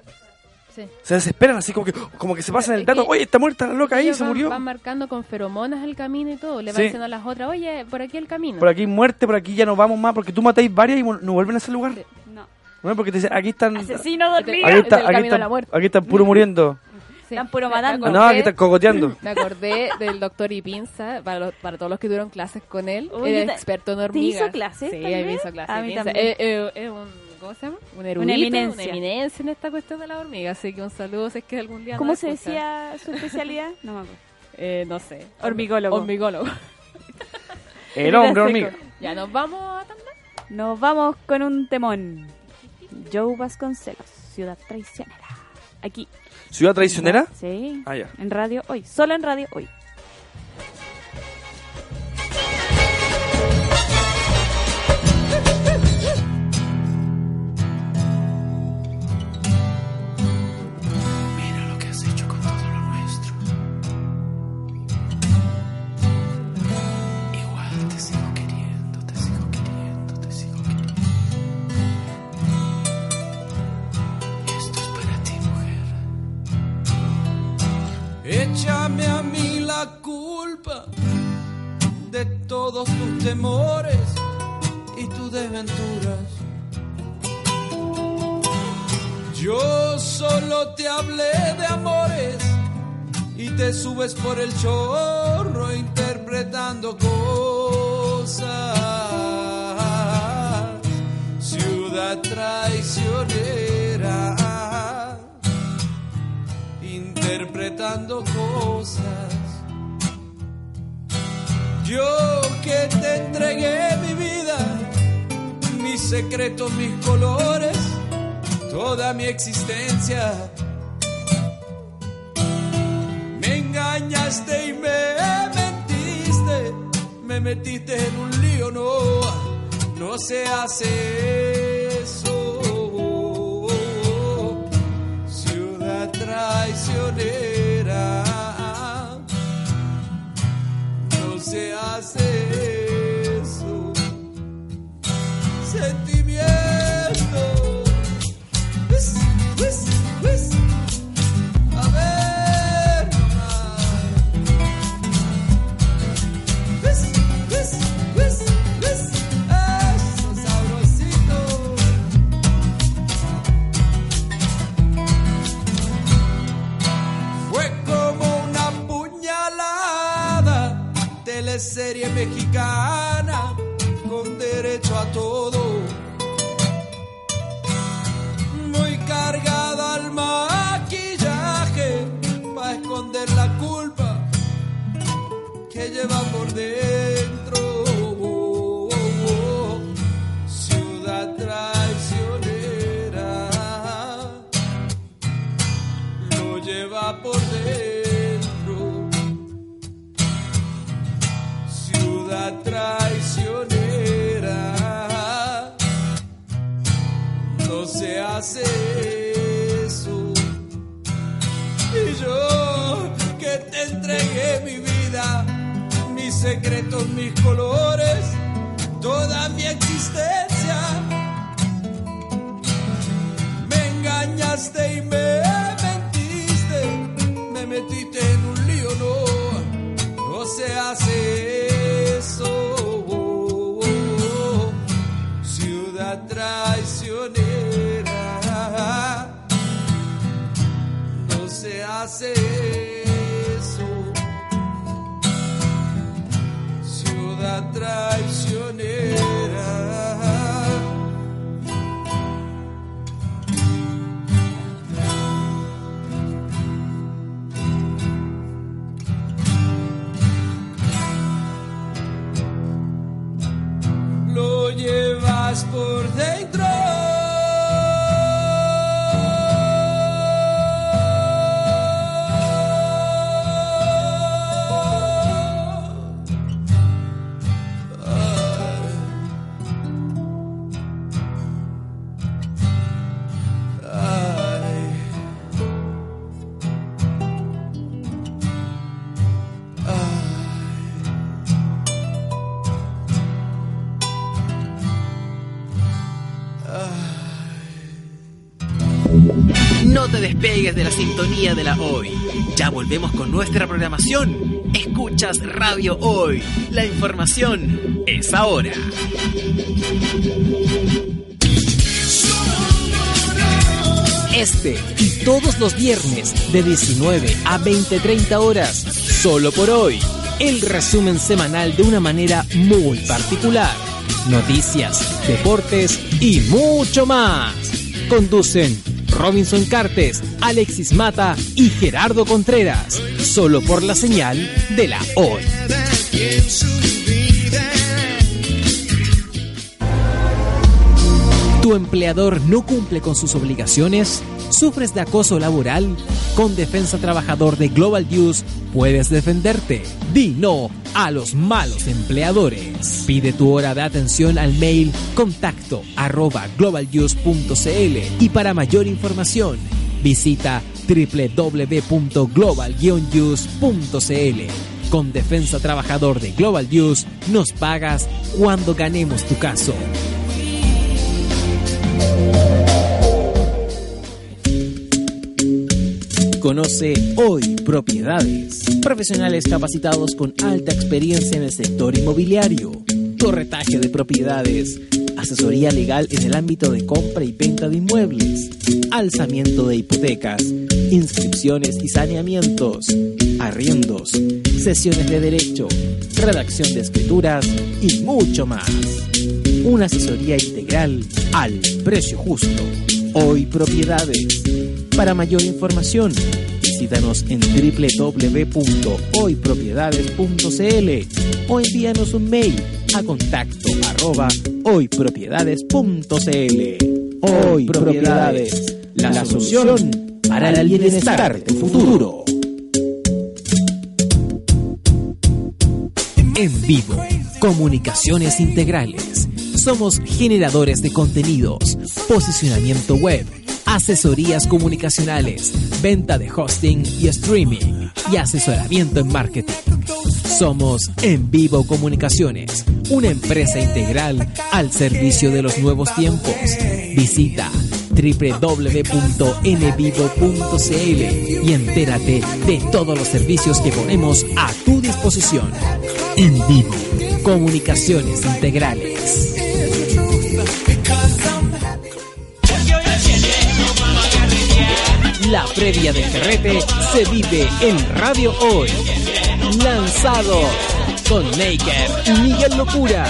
Sí. Se desesperan así como que, como que se pasan el dato. que Oye, está muerta la loca ahí, se van, murió. van marcando con feromonas el camino y todo. Le van Sí. diciendo a las otras, oye, por aquí el camino. Por aquí muerte, por aquí ya no vamos más. Porque tú matáis varias y no vuelven a ese lugar. Sí. No. Bueno, porque te dicen, aquí están. Asesino Este- Aquí, está- aquí están, aquí puro muriendo. Sí. Están puro matando. No, aquí están cogoteando. Me acordé del doctor Ipinza, para, los- para todos los que tuvieron clases con él, Oye, era te- experto en ¿te hormigas. hizo clases Sí, también? me hizo clases. A mí Ipinza. también. Eh, eh, un, ¿cómo se llama? Un erudito, eminencia. una eminencia en esta cuestión de la hormiga, así que un saludo si es que algún día ¿Cómo se decía su especialidad? No me acuerdo. Eh, no sé. Hormigólogo. Hormigólogo. El hombre hormiga. ya, nos vamos a Tandil. Nos vamos con un temón. Joe Vasconcelos, Ciudad Traicionera. Aquí. ¿Ciudad traicionera? Sí. Ah, ya. En radio hoy. Solo en radio hoy. Tus temores y tus desventuras. Yo solo te hablé de amores y te subes por el chorro interpretando cosas. Ciudad traicionera, interpretando cosas. Yo que te entregué mi vida, mis secretos, mis colores toda mi existencia. Me engañaste y me mentiste, me metiste en un lío, no, no se hace eso. Ciudad traicionera, se hace teleserie mexicana con derecho a todo muy cargada al maquillaje para esconder la culpa que lleva por dentro. Sintonía de la hoy. Ya volvemos con nuestra programación. Escuchas Radio Hoy. La información es ahora. Este y todos los viernes de 19 a 20-30 horas, solo por hoy, el resumen semanal de una manera muy particular. Noticias, deportes y mucho más. Conducen Robinson Cartes, Alexis Mata y Gerardo Contreras, solo por la señal de la hoy. ¿Tu empleador no cumple con sus obligaciones? ¿Sufres de acoso laboral? Con Defensa Trabajador de Global News puedes defenderte. Di no a los malos empleadores. Pide tu hora de atención al mail contacto arroba globalnews.cl y para mayor información visita www.global-news.cl. Con Defensa Trabajador de Global News nos pagas cuando ganemos tu caso. Conoce hoy propiedades. Profesionales capacitados con alta experiencia en el sector inmobiliario. Corretaje de propiedades. Asesoría legal en el ámbito de compra y venta de inmuebles. Alzamiento de hipotecas. Inscripciones y saneamientos. Arriendos. Sesiones de derecho. Redacción de escrituras y mucho más. Una asesoría integral al precio justo. Hoy Propiedades. Para mayor información, visítanos en www.hoypropiedades.cl o envíanos un mail a contacto arroba hoypropiedades.cl. Hoy Propiedades, la solución para el bienestar de tu futuro. En vivo, comunicaciones integrales. Somos generadores de contenidos, posicionamiento web, asesorías comunicacionales, venta de hosting y streaming y asesoramiento en marketing. Somos En Vivo Comunicaciones, una empresa integral al servicio de los nuevos tiempos. Visita www.nvivo.cl y entérate de todos los servicios que ponemos a tu disposición. En Vivo, Comunicaciones Integrales. La previa del Ferrete se vive en Radio Hoy. Lanzado con Maker y Miguel Locura.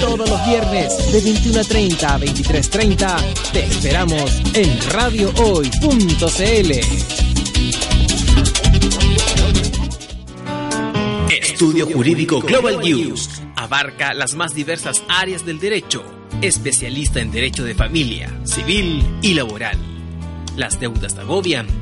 Todos los viernes de 21.30 a 23.30 te esperamos en radiohoy.cl. Estudio Jurídico Global News abarca las más diversas áreas del derecho, especialista en derecho de familia, civil y laboral. Las deudas te agobian.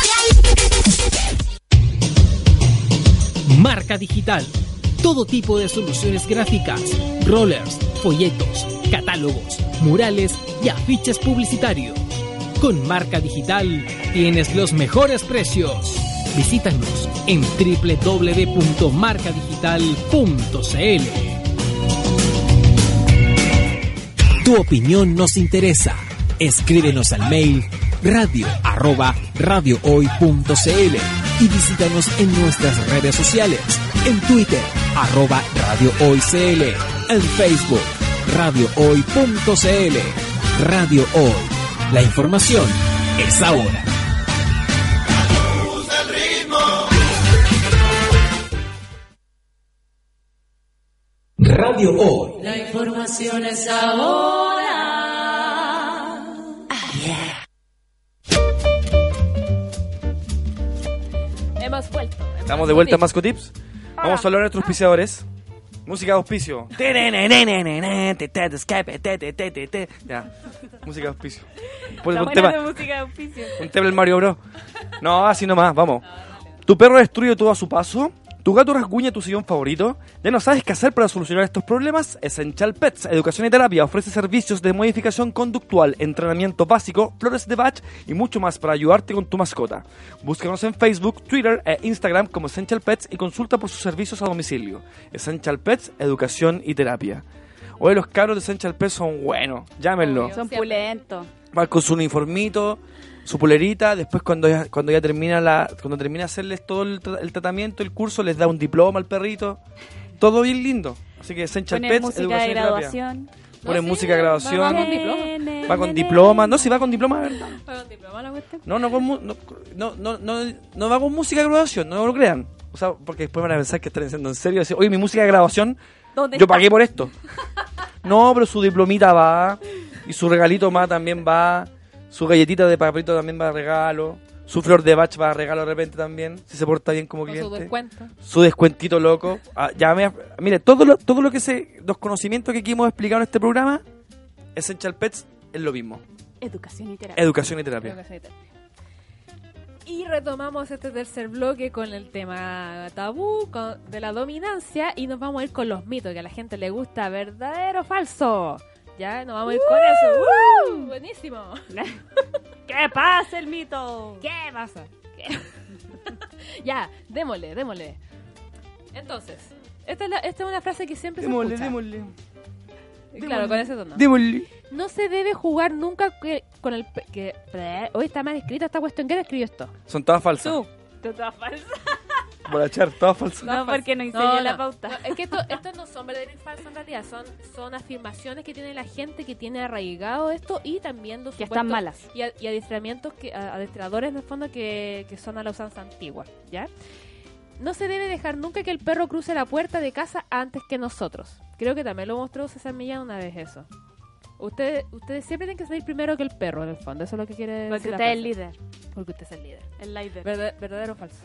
Marca Digital. Todo tipo de soluciones gráficas, rollers, folletos, catálogos, murales y afiches publicitarios. Con Marca Digital tienes los mejores precios. Visítanos en www.marcadigital.cl. Tu opinión nos interesa. Escríbenos al mail radio arroba y visítanos en nuestras redes sociales, en Twitter arroba radiohoycl, en Facebook radiohoy.cl. Radio Hoy. La información es ahora. Radio Hoy. La información es ahora. Hemos vuelto. Estamos de vuelta en Mascotips. Vamos a hablar de nuestros auspiciadores. Música de auspicio. Ya. Música de auspicio. Un tema, de música de auspicio. un tema del Mario Bros. No, así nomás, vamos. ¿Tu perro destruye todo a su paso? ¿Tu gato rasguña tu sillón favorito? ¿Ya no sabes qué hacer para solucionar estos problemas? Essential Pets, Educación y Terapia ofrece servicios de modificación conductual, entrenamiento básico, flores de batch y mucho más para ayudarte con tu mascota. Búscanos en Facebook, Twitter e Instagram como Essential Pets y consulta por sus servicios a domicilio. Essential Pets, Educación y Terapia. Hoy los cabros de Essential Pets son buenos, llámenlo. Son pulentos. Va con su uniformito, su polerita, después cuando ya, cuando ya termina la, cuando termina hacerles todo el, tra- el tratamiento, el curso, les da un diploma al perrito. Todo bien lindo. Así que Essential Ponen Pets, música educación de terapia. graduación. Ponen sí, música de va- graduación. va con diploma. Va con diploma. No, si va con diploma, verdad. ¿Fue con diploma la cuestión? No, no, con mu- no, no, no, no, no va con música de graduación, no lo crean. O sea, porque después van a pensar que están diciendo en serio. Decir, Oye, mi música de graduación, ¿Dónde yo está? pagué por esto. No, pero su diplomita va. Y su regalito más también va. Su galletita de papelito también va a regalo. Su flor de batch va a regalo de repente también. Si se porta bien como Con su cliente. descuento. Su descuentito loco. Ah, ya me- mire, todo lo, todo lo que se. Los conocimientos que aquí hemos explicado en este programa. Essential Pets es lo mismo. Educación y terapia. Educación y terapia. Creo que sí. Y retomamos este tercer bloque con el tema tabú con- de la dominancia y nos vamos a ir con los mitos que a la gente le gusta, verdadero o falso. Ya, nos vamos a ir con eso. ¡Uh! Buenísimo. ¿Qué pasa el mito? ¿Qué pasa? ¿Qué? ya, démosle, démosle. Entonces, esta es, la- esta es una frase que siempre se escucha. Claro, con ese tono. Démosle. No se debe jugar nunca que- con el... pe- que Hoy está mal escrita esta cuestión. ¿Quién escribió esto? Son todas falsas. Tú. Tú todas falsas. Bolachar, todas falsas. No, porque no enseñé la pauta. No, es que esto- estos no son verdaderos y falsos en realidad, son, son afirmaciones que tiene la gente que tiene arraigado esto y también los Que están malas. Y, a- y adiestramientos, que, a- adiestradores en el fondo que, que son a la usanza antigua, ¿ya? No se debe dejar nunca que el perro cruce la puerta de casa antes que nosotros. Creo que también lo mostró César Millán una vez eso. Ustedes, ustedes siempre tienen que salir primero que el perro, en el fondo. Eso es lo que quiere Porque decir. la usted es el líder. Porque usted es el líder. El líder. Verdad- ¿Verdadero o falso?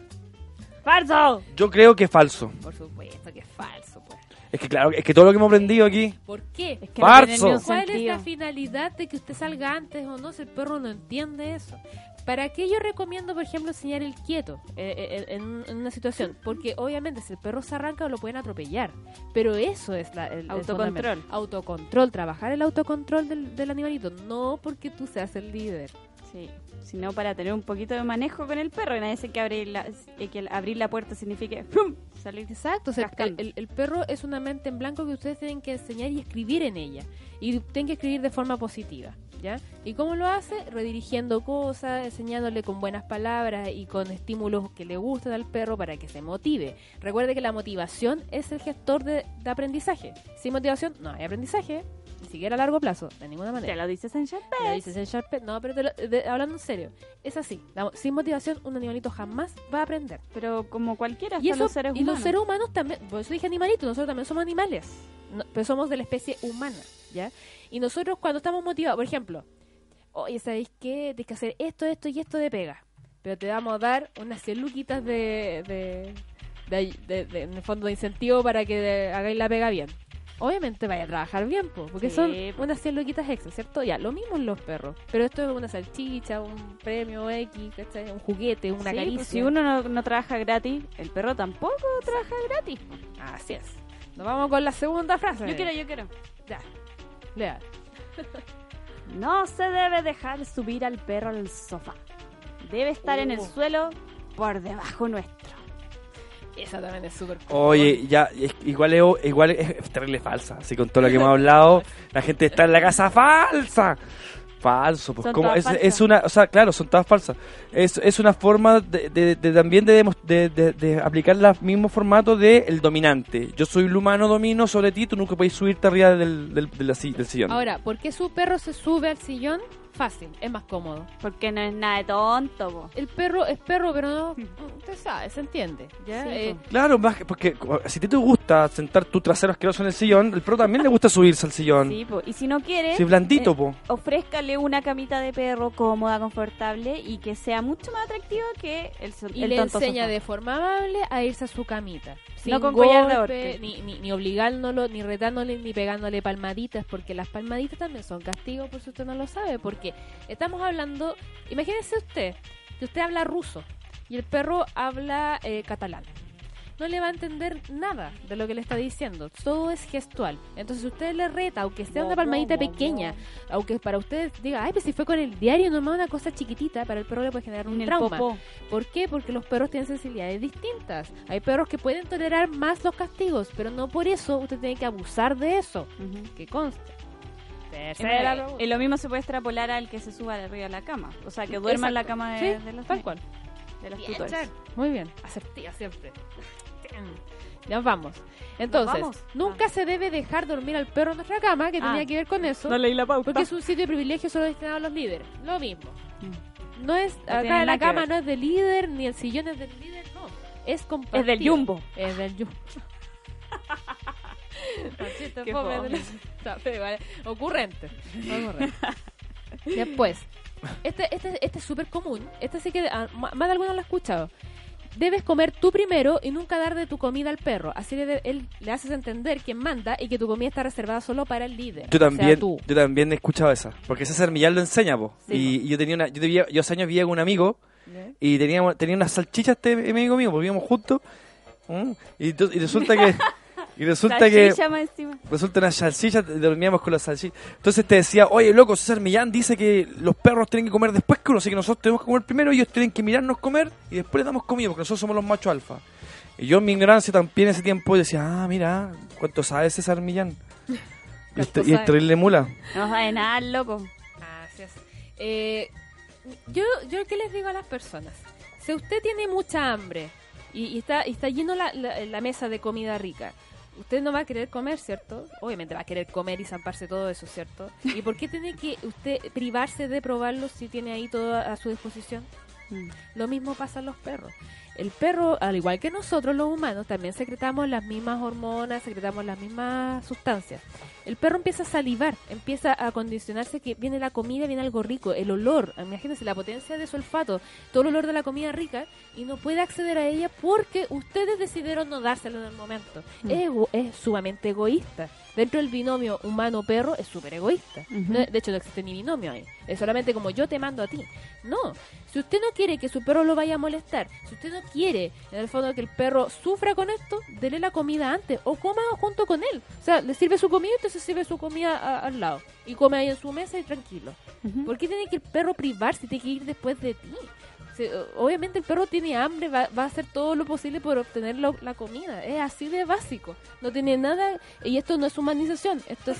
¡Falso! Yo creo que es falso. Por supuesto que es falso, pues. Es que claro, es que todo lo que hemos aprendido aquí. ¿Por qué? Es que no tiene ¿Cuál es sentido. la finalidad de que usted salga antes o no si el perro no entiende eso? ¿Para qué yo recomiendo, por ejemplo, enseñar el quieto eh, eh, en, en una situación? Porque obviamente si el perro se arranca lo pueden atropellar. Pero eso es la, el, el Autocontrol. fundamento. Autocontrol, trabajar el autocontrol del, del animalito. No porque tú seas el líder. Sí, sino para tener un poquito de manejo con el perro y nadie dice que abrir la, eh, que el abrir la puerta signifique ¡pum! salir Exacto, o sea, el, cascando. el- el perro es una mente en blanco que ustedes tienen que enseñar y escribir en ella. Y tienen que escribir de forma positiva, ¿ya? ¿Y cómo lo hace? Redirigiendo cosas, enseñándole con buenas palabras y con estímulos que le gusten al perro para que se motive. Recuerde que la motivación es el gestor de, de aprendizaje. Sin motivación no hay aprendizaje. Siquiera a largo plazo, de ninguna manera. Te lo dices en Sharpay. Lo dices en Sharpay. No, pero te lo- de- hablando en serio, es así. La- sin motivación, un animalito jamás va a aprender. Pero como cualquiera, Y, hasta eso, los seres y humanos. los seres humanos también, por eso dije animalitos, nosotros también somos animales, No- pero somos de la especie humana, ¿ya? Y nosotros cuando estamos motivados, por ejemplo, oye, ¿sabéis qué? Tienes que hacer esto, esto y esto de pega, pero te vamos a dar unas 100 luquitas de, de, de, de- de- en el fondo de incentivo para que hagáis la pega bien. Obviamente vaya a trabajar bien, po, porque Sí, son po. unas 100 luquitas extra, ¿cierto? Ya, lo mismo en los perros, pero esto es una salchicha, un premio X, ¿cachai? un juguete, una Sí, caricia. pues, si uno no, no trabaja gratis, el perro tampoco trabaja gratis. Así es. Nos vamos con la segunda frase. Yo quiero, yo quiero. Ya. Lea. No se debe dejar subir al perro al sofá. Debe estar en el Uh. suelo por debajo nuestro. Esa también es súper Oye, ya, es- igual es, igual es, es terrible falsa. Así con todo lo que hemos hablado, la gente está en la casa falsa. Falso, pues como es, una, o sea, claro, son todas falsas. Es, es una forma de, de- de también de, de, de- de aplicar el mismo formato de el dominante. Yo soy el humano domino sobre ti, tú nunca puedes subirte arriba del, del, del sillón. Ahora, ¿por qué su perro se sube al sillón? Fácil, es más cómodo. Porque no es nada de tonto, po. El perro es perro, pero no. Usted sabe, se entiende. ¿ya? Sí, Eh. Claro, más que- porque si a ti te gusta sentar tu trasero asqueroso en el sillón, el perro también le gusta subirse al sillón. Sí, po. Y si no quiere, Si blandito, eh, po. ofrézcale una camita de perro cómoda, confortable y que sea mucho más atractiva que el, so- y el le tonto enseña sofá. de forma amable a irse a su camita. Sin No con golpe, ni, ni, ni obligándolo, ni retándole, ni pegándole palmaditas, porque las palmaditas también son castigo, por si usted no lo sabe. Porque estamos hablando, imagínese usted, que usted habla ruso y el perro habla eh, catalán. No le va a entender nada de lo que le está diciendo. Todo es gestual. Entonces, si usted le reta, aunque sea una palmadita pequeña, aunque para usted diga, ay, pues si fue con el diario, nomás una cosa chiquitita, para el perro le puede generar un En trauma. ¿Por qué? Porque los perros tienen sensibilidades distintas. Hay perros que pueden tolerar más los castigos, pero no por eso usted tiene que abusar de eso. Que conste. Tercera y lo mismo se puede extrapolar al que se suba de arriba de la cama. O sea, que duerma en la cama de, Sí, de los, tal cual. de los Bien, tutores. Muy bien. Asertiva siempre. Ya vamos. Entonces, vamos? nunca se debe dejar dormir al perro en nuestra cama, que Ah. tenía que ver con eso. leí la pauta. Porque es un sitio de privilegio solo destinado a los líderes. Lo mismo. No es, No acá la cama no es del líder, ni el sillón es del líder, no. Es compartido. Es del Jumbo. Es del Jumbo. Chiste Qué fome fome. Está feo, ¿vale? Ocurrente. Ocurrente. Después, este, este, este es súper común. Este sí que ah, más de alguno lo ha escuchado. Debes comer tú primero y nunca dar de tu comida al perro. Así le, él, le haces entender quién manda y que tu comida está reservada solo para el líder. Yo O sea, también, tú. yo también he escuchado esa. Porque César Millán lo enseña, po. Sí, y, y yo tenía una, yo, vivía- yo hace años vivía con un amigo ¿Ya? y teníamos, tenía unas salchichas este amigo mío, porque vivíamos juntos. ¿Mm? Y, y resulta que, y resulta que, Salchicha más encima. resulta una salchicha, dormíamos con las salchichas. Entonces te decía, oye loco, César Millán dice que los perros tienen que comer después que uno, así que nosotros tenemos que comer primero, ellos tienen que mirarnos comer y después les damos comida, porque nosotros somos los machos alfa. Y yo en mi ignorancia también en ese tiempo decía, ah, mira, ¿cuánto sabe César Millán? Y ¿Cuánto este- y el terrible mula. No sabe nada, loco. Así es. Eh, yo, yo, ¿qué les digo a las personas? Si usted tiene mucha hambre y, y está, y está lleno la, la- la mesa de comida rica, usted no va a querer comer, ¿cierto? Obviamente va a querer comer y zamparse todo eso, ¿cierto? ¿Y por qué tiene que usted privarse de probarlo si tiene ahí todo a su disposición? Mm. Lo mismo pasa en los perros. El perro, al igual que nosotros los humanos, también secretamos las mismas hormonas, secretamos las mismas sustancias. El perro empieza a salivar, empieza a condicionarse que viene la comida, viene algo rico, el olor, imagínense la potencia de su olfato, todo el olor de la comida rica y no puede acceder a ella porque ustedes decidieron no dárselo en el momento. Mm. Es, es sumamente egoísta. Dentro del binomio humano-perro es súper egoísta. No- de hecho, no existe ni binomio ahí. Es solamente como yo te mando a ti. No. Si usted no quiere que su perro lo vaya a molestar, si usted no quiere, en el fondo, que el perro sufra con esto, dele la comida antes o coma junto con él. O sea, le sirve su comida y usted se sirve su comida a- al lado. Y come ahí en su mesa y tranquilo. Ujú. ¿Por qué tiene que el perro privarse? Tiene que ir después de ti. Obviamente el perro tiene hambre, va, a hacer todo lo posible por obtener la comida. Es así de básico. No tiene nada. Y esto no es humanización, esto es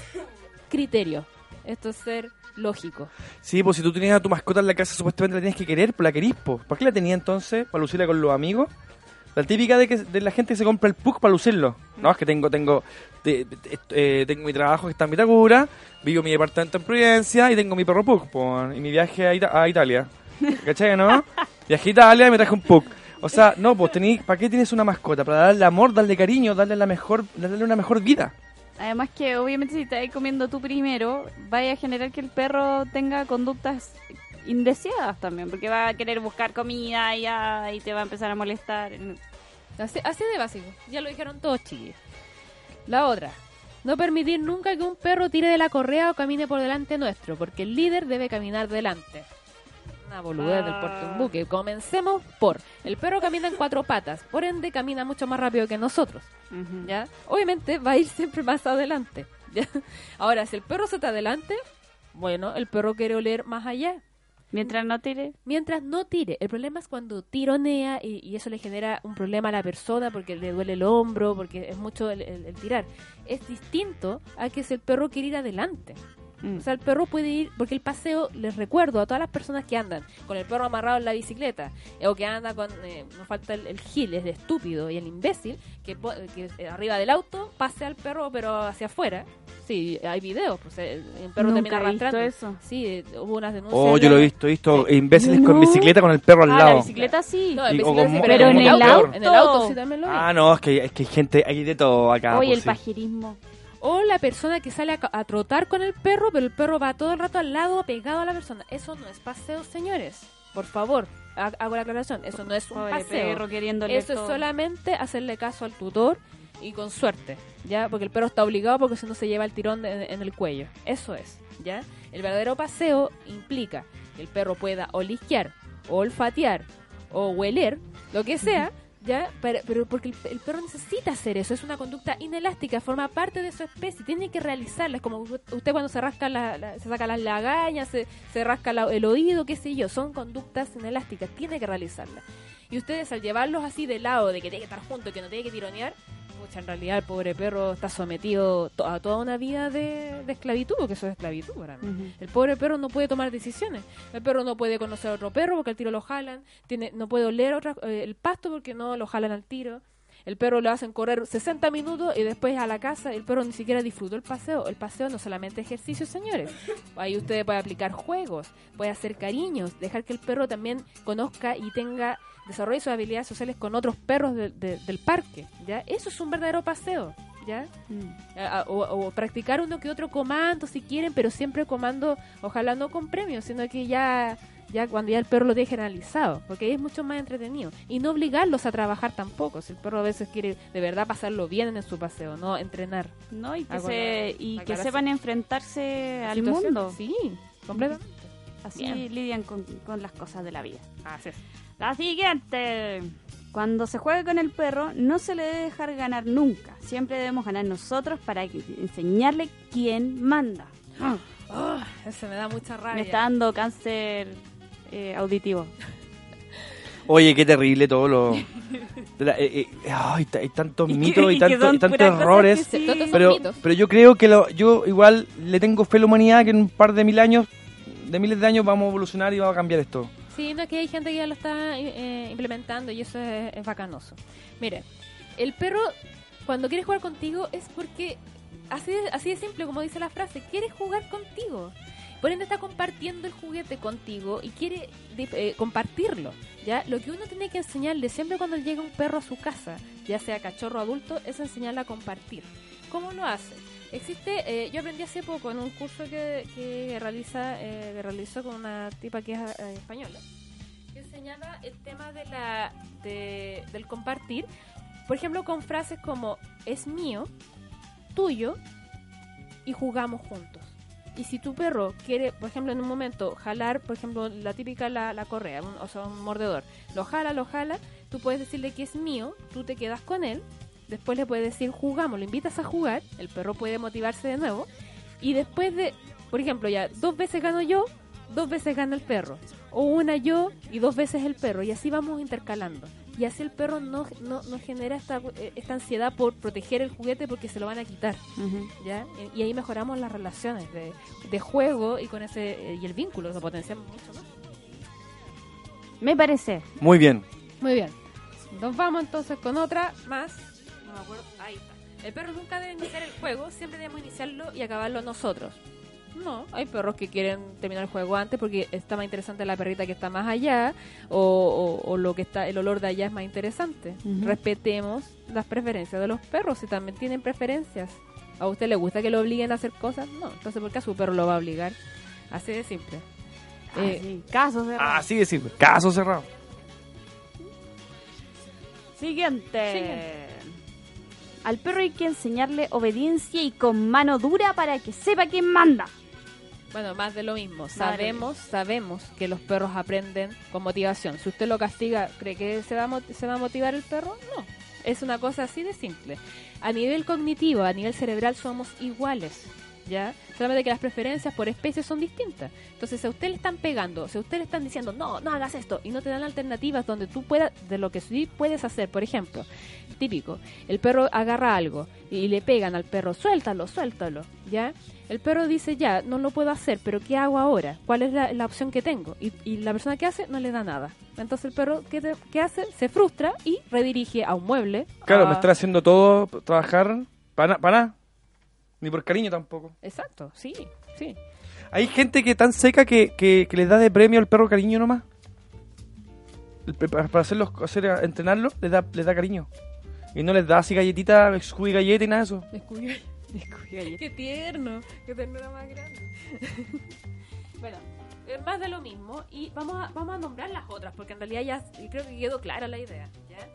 criterio. Esto es ser lógico. Sí, pues si tú tenías a tu mascota en la casa, supuestamente la tienes que querer, pues la querís, pues. ¿Para qué la tenías entonces? ¿Para lucirla con los amigos? La típica de que de la gente que se compra el PUC para lucirlo. No, es que tengo tengo te- te- eh, tengo mi trabajo que está en Vitacura, vivo mi departamento en Providencia y tengo mi perro PUC po, y mi viaje a, Ita- a Italia. ¿Cachai, no? Viajé a Italia y me traje un PUC. O sea, no, pues tení, ¿para qué tienes una mascota? Para darle amor, darle cariño, darle la mejor, darle una mejor vida. Además que obviamente si estás comiendo tú primero, vaya a generar que el perro tenga conductas indeseadas también, porque va a querer buscar comida y, ya, y te va a empezar a molestar. Así, así de básico. Ya lo dijeron todos, chiquillos. La otra. No permitir nunca que un perro tire de la correa o camine por delante nuestro, porque el líder debe caminar delante. Una boludez del puerto un buque. Comencemos por. El perro camina en cuatro patas, por ende camina mucho más rápido que nosotros. ¿ya? Obviamente va a ir siempre más adelante. ¿ya? Ahora, si el perro se está adelante, bueno, el perro quiere oler más allá. Mientras no tire. Mientras no tire. El problema es cuando tironea y, y eso le genera un problema a la persona porque le duele el hombro, porque es mucho el, el- el tirar. Es distinto a que si el perro quiere ir adelante. Mm. O sea, el perro puede ir, porque el paseo, les recuerdo a todas las personas que andan con el perro amarrado en la bicicleta, eh, o que anda con, eh, nos falta el, el gil, es de estúpido y el imbécil, que, que eh, arriba del auto pase al perro pero hacia afuera. Sí, hay videos, pues eh, el perro Nunca termina he visto arrastrando. eso. Sí, eh, hubo unas denuncias. Oh, yo lo he visto, he visto imbéciles con No. bicicleta con el perro al Ah, la lado. bicicleta sí. No, bicicleta con sí, pero pero en el el auto. auto. En el auto sí también lo vi. Ah, no, es que, es que hay gente, hay de todo acá. Oye, pues, el sí. pajerismo. O la persona que sale a, a trotar con el perro, pero el perro va todo el rato al lado, pegado a la persona. Eso no es paseo, señores. Por favor, ha- hago la aclaración. Eso no es un Pobre paseo. perro queriéndole Eso es solamente hacerle caso al tutor y con suerte, ¿ya? Porque el perro está obligado porque si no se lleva el tirón de- en el cuello. Eso es, ¿ya? El verdadero paseo implica que el perro pueda o lisquear, o olfatear, o hueler, lo que sea, ¿ya? Pero, pero porque el, perro necesita hacer eso, es una conducta inelástica, forma parte de su especie, tiene que realizarla. Es como usted cuando se rasca, la, la- se saca las lagañas, se, rasca el oído, qué sé yo, son conductas inelásticas, tiene que realizarlas. Y ustedes al llevarlos así de lado, de que tiene que estar junto, que no tiene que tironear, pucha, en realidad el pobre perro está sometido to- a toda una vida de, de esclavitud, porque eso es esclavitud para mí. El pobre perro no puede tomar decisiones. El perro no puede conocer a otro perro porque al tiro lo jalan. Tiene, no puede oler otra- eh, el pasto porque no lo jalan al tiro. El perro lo hacen correr 60 minutos y después a la casa el perro ni siquiera disfrutó el paseo. El paseo no solamente ejercicio, señores. Ahí usted puede aplicar juegos, puede hacer cariños, dejar que el perro también conozca y tenga desarrolle sus habilidades sociales con otros perros de- de- del parque. ¿ya? Eso es un verdadero paseo. ¿ya? Mm. O, o practicar uno que otro comando si quieren, pero siempre comando, ojalá no con premios, sino que ya ya cuando ya el perro lo deje analizado, porque ahí es mucho más entretenido. Y no obligarlos a trabajar tampoco, si el perro a veces quiere de verdad pasarlo bien en su paseo, no entrenar. ¿No? Y que, se, y que sepan enfrentarse al mundo. Sí, completamente. Así Bien. lidian con, con las cosas de la vida. Así es. La siguiente. Cuando se juega con el perro, no se le debe dejar ganar nunca. Siempre debemos ganar nosotros para que- enseñarle quién manda. Oh, ese me da mucha rabia. Me está dando cáncer eh, auditivo. Oye, qué terrible todo lo. la- eh, eh, hay tantos mitos y, tantos, y errores. sí. Pero, pero yo creo que lo, yo igual le tengo fe a la humanidad que en un par de mil años, de miles de años, vamos a evolucionar y vamos a cambiar esto. Sí, no, que hay gente que ya lo está eh, implementando y eso es, es bacanoso. Mire, el perro cuando quiere jugar contigo es porque, así de, así de simple como dice la frase, quiere jugar contigo. Por ende está compartiendo el juguete contigo y quiere eh, compartirlo. ¿ya? Lo que uno tiene que enseñarle siempre cuando llega un perro a su casa, ya sea cachorro o adulto, es enseñarle a compartir. ¿Cómo lo hace? Existe, eh, yo aprendí hace poco en un curso que, que realiza, eh, que realizó con una tipa que es eh, española, que enseñaba el tema de la, de- del compartir, por ejemplo, con frases como es mío, tuyo y jugamos juntos. Y si tu perro quiere, por ejemplo, en un momento jalar, por ejemplo, la típica la, la correa, un- o sea, un mordedor, lo jala, lo jala, tú puedes decirle que es mío, tú te quedas con él, después le puedes decir jugamos, lo invitas a jugar, el perro puede motivarse de nuevo, y después de, por ejemplo, ya dos veces gano yo, dos veces gana el perro, o una yo y dos veces el perro, y así vamos intercalando. Y así el perro no, no, no genera esta, eh, esta ansiedad por proteger el juguete porque se lo van a quitar. Ujú. ¿ya? Y y ahí mejoramos las relaciones de, de juego y con ese eh, y el vínculo, lo potenciamos mucho más. Me parece. Muy bien. Muy bien. Nos vamos entonces con otra más. Me acuerdo. Ahí está. El perro nunca debe iniciar el juego, siempre debemos iniciarlo y acabarlo nosotros. No, hay perros que quieren terminar el juego antes porque está más interesante la perrita que está más allá o, o- o lo que está el olor de allá es más interesante. Respetemos las preferencias de los perros si también tienen preferencias. ¿A usted le gusta que lo obliguen a hacer cosas? No, entonces ¿por qué a su perro lo va a obligar? Así de simple. Eh, Ah, sí, Casos de Así de simple. Caso cerrado. Siguiente. Siguiente. Al perro hay que enseñarle obediencia y con mano dura para que sepa quién manda. Bueno, más de lo mismo. Sabemos, sabemos que los perros aprenden con motivación. Si usted lo castiga, ¿cree que se va, a se va a motivar el perro? No. Es una cosa así de simple. A nivel cognitivo, a nivel cerebral somos iguales. ¿Ya? Solamente que las preferencias por especie son distintas. Entonces, si a usted le están pegando, si a usted le están diciendo, no, no hagas esto, y no te dan alternativas donde tú puedas, de lo que sí puedes hacer, por ejemplo, típico, el perro agarra algo y le pegan al perro, suéltalo, suéltalo, ¿ya? El perro dice, ya, no lo puedo hacer, pero ¿qué hago ahora? ¿Cuál es la, la opción que tengo? Y, y la persona que hace no le da nada. Entonces el perro, ¿qué, te- qué hace? Se frustra y redirige a un mueble. Claro, a- me están haciendo todo trabajar para nada. Ni por cariño tampoco. Exacto, sí, sí. Hay gente que tan seca que, que, que le da de premio al perro cariño nomás. El Para para hacerlos, hacer, entrenarlo, le da, le da cariño. Y no les da así galletita, Scooby galleta y nada de eso. Descubrí, descubrí Qué tierno, qué ternura más grande. bueno, eh, más de lo mismo y vamos a, vamos a nombrar las otras porque en realidad ya creo que quedó clara la idea. ¿ya?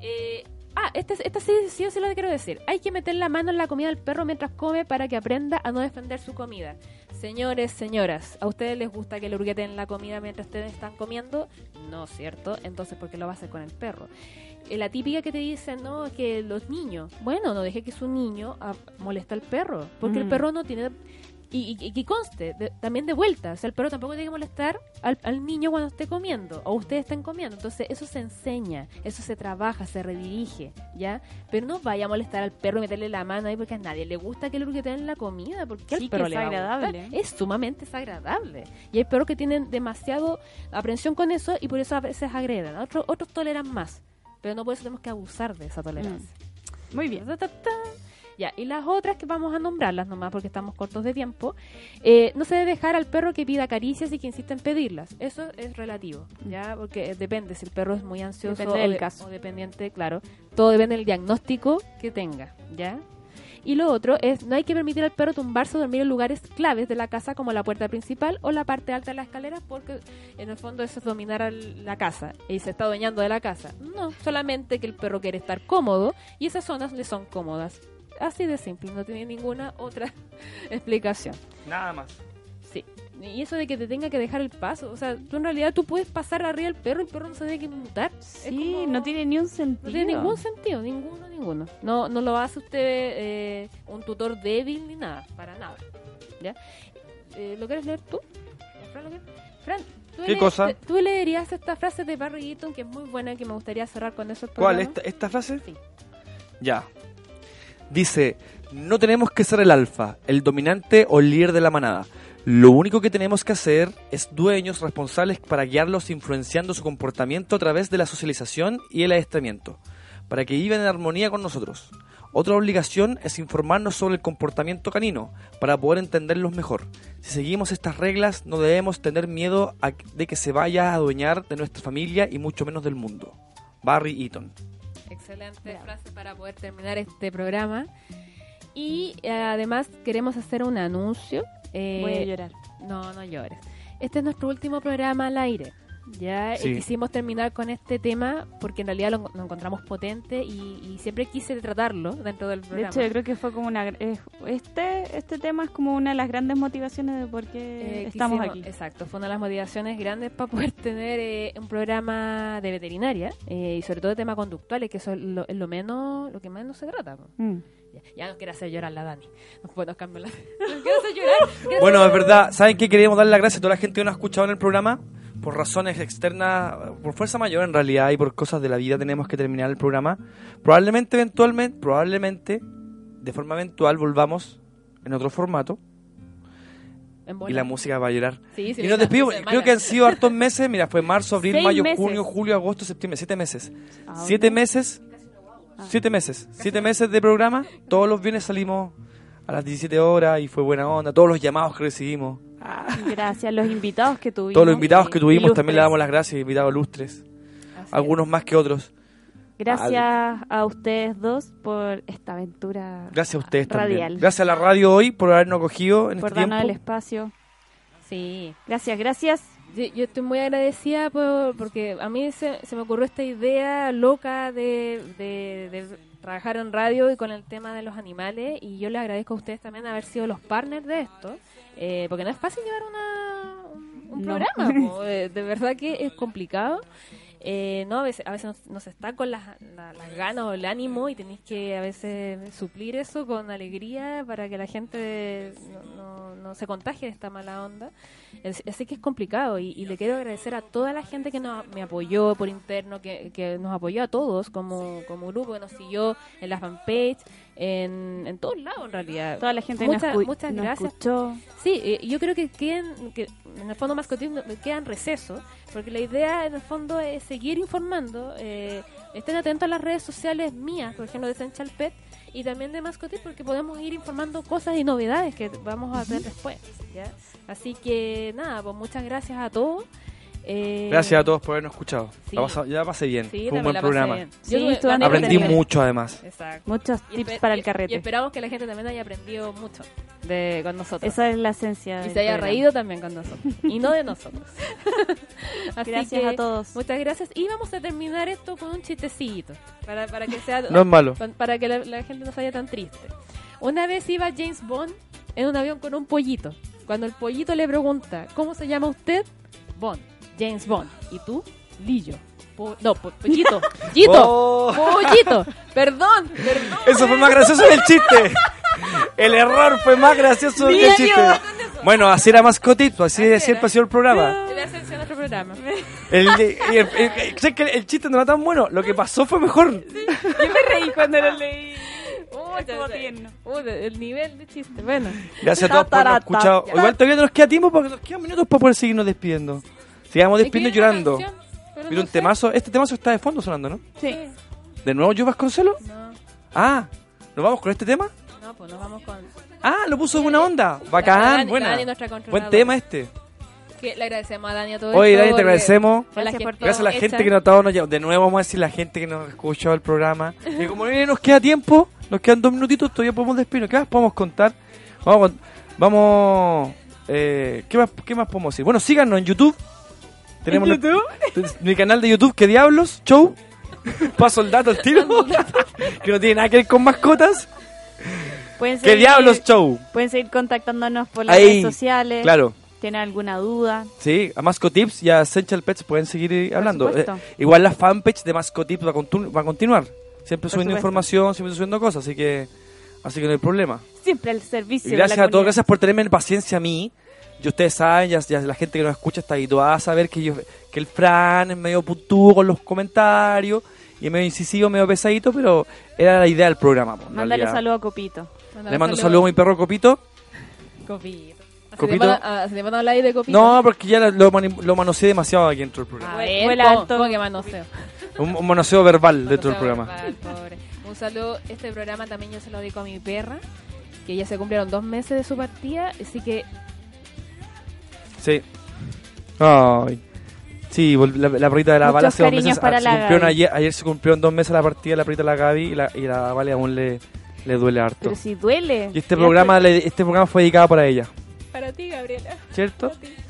Eh, ah, esta, esta sí, sí o sí lo quiero decir. Hay que meter la mano en la comida del perro mientras come para que aprenda a no defender su comida. Señores, señoras, ¿a ustedes les gusta que le hurgueten la comida mientras ustedes están comiendo? No, ¿cierto? Entonces, ¿por qué lo va a hacer con el perro? Eh, la típica que te dicen, no, es que los niños. Bueno, no deje que su niño ah, moleste al perro, porque el Mm. perro no tiene. Y, y, y que conste, de- también de vuelta, o sea, el perro tampoco tiene que molestar al, al niño cuando esté comiendo, o ustedes estén comiendo. Entonces, eso se enseña, eso se trabaja, se redirige, ¿ya? Pero no vaya a molestar al perro y meterle la mano ahí porque a nadie le gusta que le hurgueten la comida, porque Sí, perro le es agradable. Es sumamente desagradable. Y hay perros que tienen demasiado aprensión con eso y por eso a veces agreden. Otros, otros toleran más. Pero no por eso tenemos que abusar de esa tolerancia. Muy bien. Ta, ta, ta. Ya, y las otras que vamos a nombrarlas nomás porque estamos cortos de tiempo. eh, no se debe dejar al perro que pida caricias y que insista en pedirlas. Eso es relativo, ¿ya? Porque depende si el perro es muy ansioso Depende o, del de- caso. o dependiente, claro. Todo depende del diagnóstico que tenga, ¿ya? Y lo otro es, no hay que permitir al perro tumbarse o dormir en lugares claves de la casa como la puerta principal o la parte alta de la escalera porque en el fondo eso es dominar la casa y se está adueñando de la casa. No, solamente que el perro quiere estar cómodo y esas zonas le son cómodas. Así de simple, no tiene ninguna otra explicación. Nada más. Sí. Y eso de que te tenga que dejar el paso, o sea, tú en realidad tú puedes pasar arriba del perro y el perro no se tiene que mutar. Sí, como- no tiene ni un sentido. no tiene ningún sentido, ninguno, ninguno. No, no lo hace usted eh, un tutor débil ni nada, para nada. ¿Ya? Eh, ¿Lo quieres leer tú? Fran, ¿lo quieres? Fran, ¿tú, ¿Qué cosa? te- ¿tú leerías esta frase de Barry Eaton que es muy buena que me gustaría cerrar con eso? ¿Cuál? ¿Esta, esta frase? Sí. Ya. Dice, no tenemos que ser el alfa, el dominante o el líder de la manada. Lo único que tenemos que hacer es dueños responsables para guiarlos influenciando su comportamiento a través de la socialización y el adiestramiento, para que vivan en armonía con nosotros. Otra obligación es informarnos sobre el comportamiento canino, para poder entenderlos mejor. Si seguimos estas reglas, no debemos tener miedo de que se vaya a adueñar de nuestra familia y mucho menos del mundo. Barry Eaton. Excelente frase para poder terminar este programa. Y eh, además queremos hacer un anuncio. Eh, Voy a llorar. No, no llores. Este es nuestro último programa al aire. Ya Sí. Y quisimos terminar con este tema porque en realidad lo, lo encontramos potente y, y siempre quise tratarlo dentro del De programa. hecho, yo creo que fue como una... Este, este tema es como una de las grandes motivaciones de por qué Eh, estamos quisimos- aquí. Exacto, fue una de las motivaciones grandes para poder tener eh, un programa de veterinaria eh, y sobre todo de temas conductuales, que eso es lo, es lo menos, lo que menos se trata. Mm. Ya, ya nos quiere hacer llorar la Dani. Nos podemos cambiar la. Nos quiere hacer llorar. quiere Bueno, hacer es verdad. ¿Saben qué? Queríamos dar las gracias a toda la gente que nos ha escuchado en el programa. Por razones externas, por fuerza mayor en realidad y por cosas de la vida tenemos que terminar el programa. Probablemente, eventualmente, probablemente, de forma eventual volvamos en otro formato. En y la música va a llorar. Sí, sí, y nos puse creo que han sido hartos meses, mira, fue marzo, abril, mayo, meses. junio, julio, agosto, septiembre, siete meses. Ah, Siete meses, siete meses, siete meses de programa, todos los viernes salimos a las 17 horas y fue buena onda, todos los llamados que recibimos, Gracias. Los invitados que tuvimos. todos los invitados que tuvimos, Ilustres. también le damos las gracias, invitados lustres, Así algunos más que otros. Gracias a ustedes dos por esta aventura Gracias a ustedes radial. también. Gracias a la radio hoy por habernos acogido en por este darnos el espacio. es. Sí. Gracias, gracias. Yo, yo estoy muy agradecida por, porque a mí se, se me ocurrió esta idea loca de, de- de trabajar en radio y con el tema de los animales y yo les agradezco a ustedes también haber sido los partners de esto, eh, porque no es fácil llevar una, un, un No. programa, po, de, de verdad que es complicado. Eh, no, a veces, a veces no, no se está con las, la- las ganas o el ánimo y tenéis que a veces suplir eso con alegría para que la gente no, no- no se contagie de esta mala onda. Es- Así que es complicado y, y le quiero agradecer a toda la gente que nos, me apoyó por interno, que, que nos apoyó a todos como, como grupo, que nos siguió en la fanpage, en, en todos lados en realidad. Toda la gente Muchas- nos, muchas nos gracias. escuchó. Sí, eh, yo creo que quedan, que en el fondo mascotismo quedan receso, porque la idea en el fondo es seguir informando. eh, estén atentos a las redes sociales mías, por ejemplo de Central Pet, y también de Mascotis, porque podemos ir informando cosas y novedades que vamos a ver después. ¿ya? Así que nada, pues muchas gracias a todos. Eh, Gracias a todos por habernos escuchado. Sí. La pasa- ya la pasé bien. Sí, Fue un buen pasé programa. Sí, Aprendí mucho además. Exacto. Muchos Y tips para el carrete. Y esperamos que la gente también haya aprendido mucho de con nosotros. Esa es la esencia. y se haya programa. reído también con nosotros. Y no de nosotros. Así Gracias que, a todos. Muchas gracias. Y vamos a terminar esto con un chistecito. Para, para que sea. No es malo. pa- Para que la, la gente no se vaya tan triste. Una vez iba James Bond en un avión con un pollito. Cuando el pollito le pregunta, ¿cómo se llama usted? Bond. James Bond. ¿Y tú? Lillo. Po- no, po- pollito. Pollito. Oh. Pollito. Perdón, perdón. Eso fue más gracioso que el chiste. El error fue más gracioso que el Mira, chiste. Bueno, así era mascotito, así Así siempre ha sido el programa. Programa. El, el- el- el- sé que el chiste no era tan bueno, lo que pasó fue mejor. Yo me reí cuando lo leí. Estuvo tierno. Uy, el nivel de chiste. Bueno. Gracias a todos por ta, escuchado. Igual todavía nos queda tiempo porque nos quedan minutos para poder seguirnos despidiendo. Sigamos despidiendo ¿Quieren una llorando. Mira no un sé. temazo. Este temazo está de fondo sonando, ¿no? Sí. ¿De nuevo yo Vasconcelo? No, Ah, ¿nos vamos con este tema? no, pues nos vamos con. Ah, lo puso de buena onda. Bacán, Dani- buena. Dani, Buen tema este. Que le agradecemos a Dani a todo Oye, Dani, te agradecemos. Gracias por Gracias a la hecha. gente que nos ha estado, nos- de nuevo vamos a decir la gente que nos ha escuchado el programa. Y como no nos queda tiempo, nos quedan dos minutitos, todavía podemos despedirnos. ¿Qué más podemos contar? Vamos, vamos, eh, ¿qué más, qué más podemos decir? Bueno, síganos en YouTube. Tenemos la- mi canal de YouTube, ¿qué diablos? Show. Paso el dato al tiro. que no tiene nada que ver con mascotas. Pueden ¿Qué seguir- diablos, show? Pueden seguir contactándonos por las Ahí, redes sociales. Claro. ¿Tienen alguna duda? Sí, a Mascotips y a Essential Pets pueden seguir eh, hablando. Eh, igual la fanpage de Mascotips va va a continuar. Siempre Por subiendo supuesto. información, siempre subiendo cosas, así que así que no hay problema. Siempre al servicio Y de gracias la a todos, gracias por tenerme paciencia a mí. Y ustedes saben, ya, ya la gente que nos escucha está habituada a saber que yo que el Fran es medio puntúo con los comentarios y es medio incisivo, medio pesadito, pero era la idea del programa. po, en Mándale saludo a Copito. Le mando un saludo a mi perro Copito. Copito. No- Hace tiempo no habláis de Copito. No, porque ya lo, lo manoseé demasiado aquí dentro del programa. A Fue- ver, fue el ¿cómo- alto. cómo que manoseo? Un, un manoseo verbal dentro del programa. verbal, pobre. Un saludo. Este programa también yo se lo dedico a mi perra, que ya se cumplieron dos meses de su partida, así que Sí. Ay. Sí, vol- la, la perrita de la Muchos Vale hace dos meses. para se la cumplieron Gaby. ayer, ayer se cumplieron dos meses la partida de la perrita de la Gaby y la, y la Vale aún le, le duele harto. Pero si duele. Y este programa, le- este programa fue dedicado para ella, para ti, Gabriela. ¿cierto? Para ti. Que-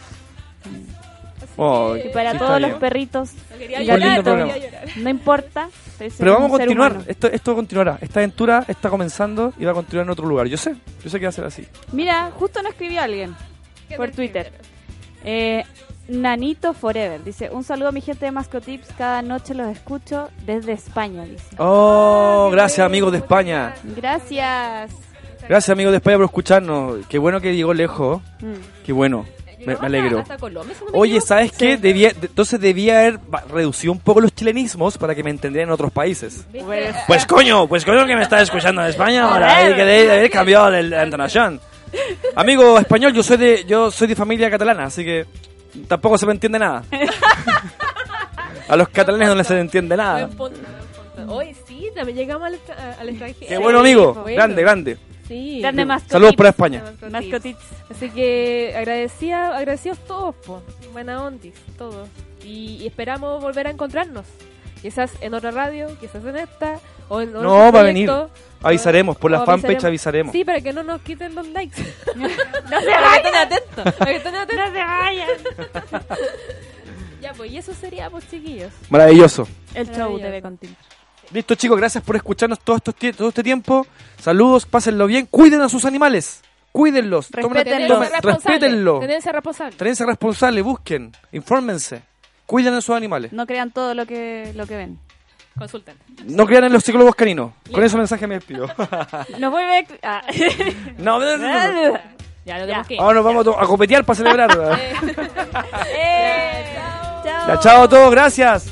Y para Sí, todos los bien. perritos, No quería y llorar, no programa. quería llorar. no importa. Pero vamos a continuar. Esto, esto continuará. Esta aventura está comenzando y va a continuar en otro lugar. Yo sé, yo sé que va a ser así. Mira, justo nos escribió alguien ¿Qué por te Twitter. escribieron? Eh, Nanito Forever dice: Un saludo a mi gente de Mascotips. Cada noche los escucho desde España. Dice. Oh, gracias amigos de España. Gracias. Gracias amigos de España por escucharnos. Qué bueno que llegó lejos. Mm. Qué bueno. Me, alegro. Hasta, hasta Colombia, si no me Oye. ¿sabes qué? Debía, de- entonces debía haber reducido un poco los chilenismos para que me entendieran en otros países. ¿Viste? Pues coño, pues coño que me estás escuchando de España, ahora hay que haber cambiado el- la entonación. Amigo español, yo soy de yo soy de familia catalana, así que tampoco se me entiende nada. A los catalanes no les se entiende nada. Buen punto, buen punto. Hoy sí, también llegamos al, extra- al extranjero. Qué bueno, amigo. Bueno. Grande, grande. Sí. Grande mascotips. Saludos para España. Mascotips. Así que agradecida, agradecidos todos, po. buena ondis, todos. Y, y esperamos volver a encontrarnos. Quizás en otra radio, quizás en esta, o en otro No, va a proyecto. Avisaremos, por la fanpage avisaremos. Sí, para que no nos quiten los likes. No se vayan. estén atentos. No se vayan. Ya, pues, y eso sería, pues, chiquillos. Maravilloso. El show Maravilloso. debe continuar. Listo, chicos, gracias por escucharnos todo, estos todo este tiempo. Saludos, pásenlo bien. Cuiden a sus animales. Cuídenlos. Tomen- Respétenlo. tomen- Tenencia responsable. respétenlo. Tenencia responsable. Tenencia responsable, busquen, infórmense. Cuiden a sus animales. No crean todo lo que, lo que ven. Consulten. No crean en los psicólogos caninos. Con ese mensaje me despido. Nos vuelve... a- Ah. no, no, no, no. Ya, lo tenemos que ir. Ahora nos vamos a, copetear para celebrar. Eh, chao. Ya, chao a todos, gracias.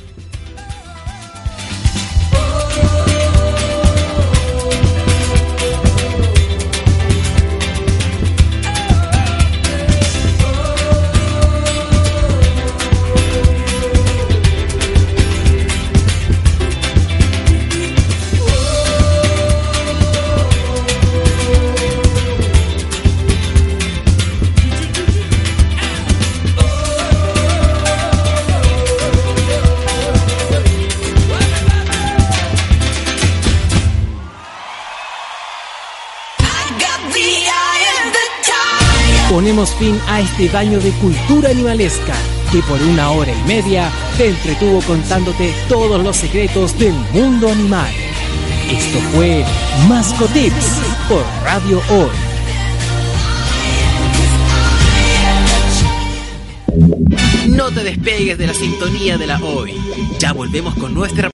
Ponemos fin a este baño de cultura animalesca que por una hora y media te entretuvo contándote todos los secretos del mundo animal. Esto fue Mascotips por Radio Hoy. No te despegues de la sintonía de la hoy. Ya volvemos con nuestra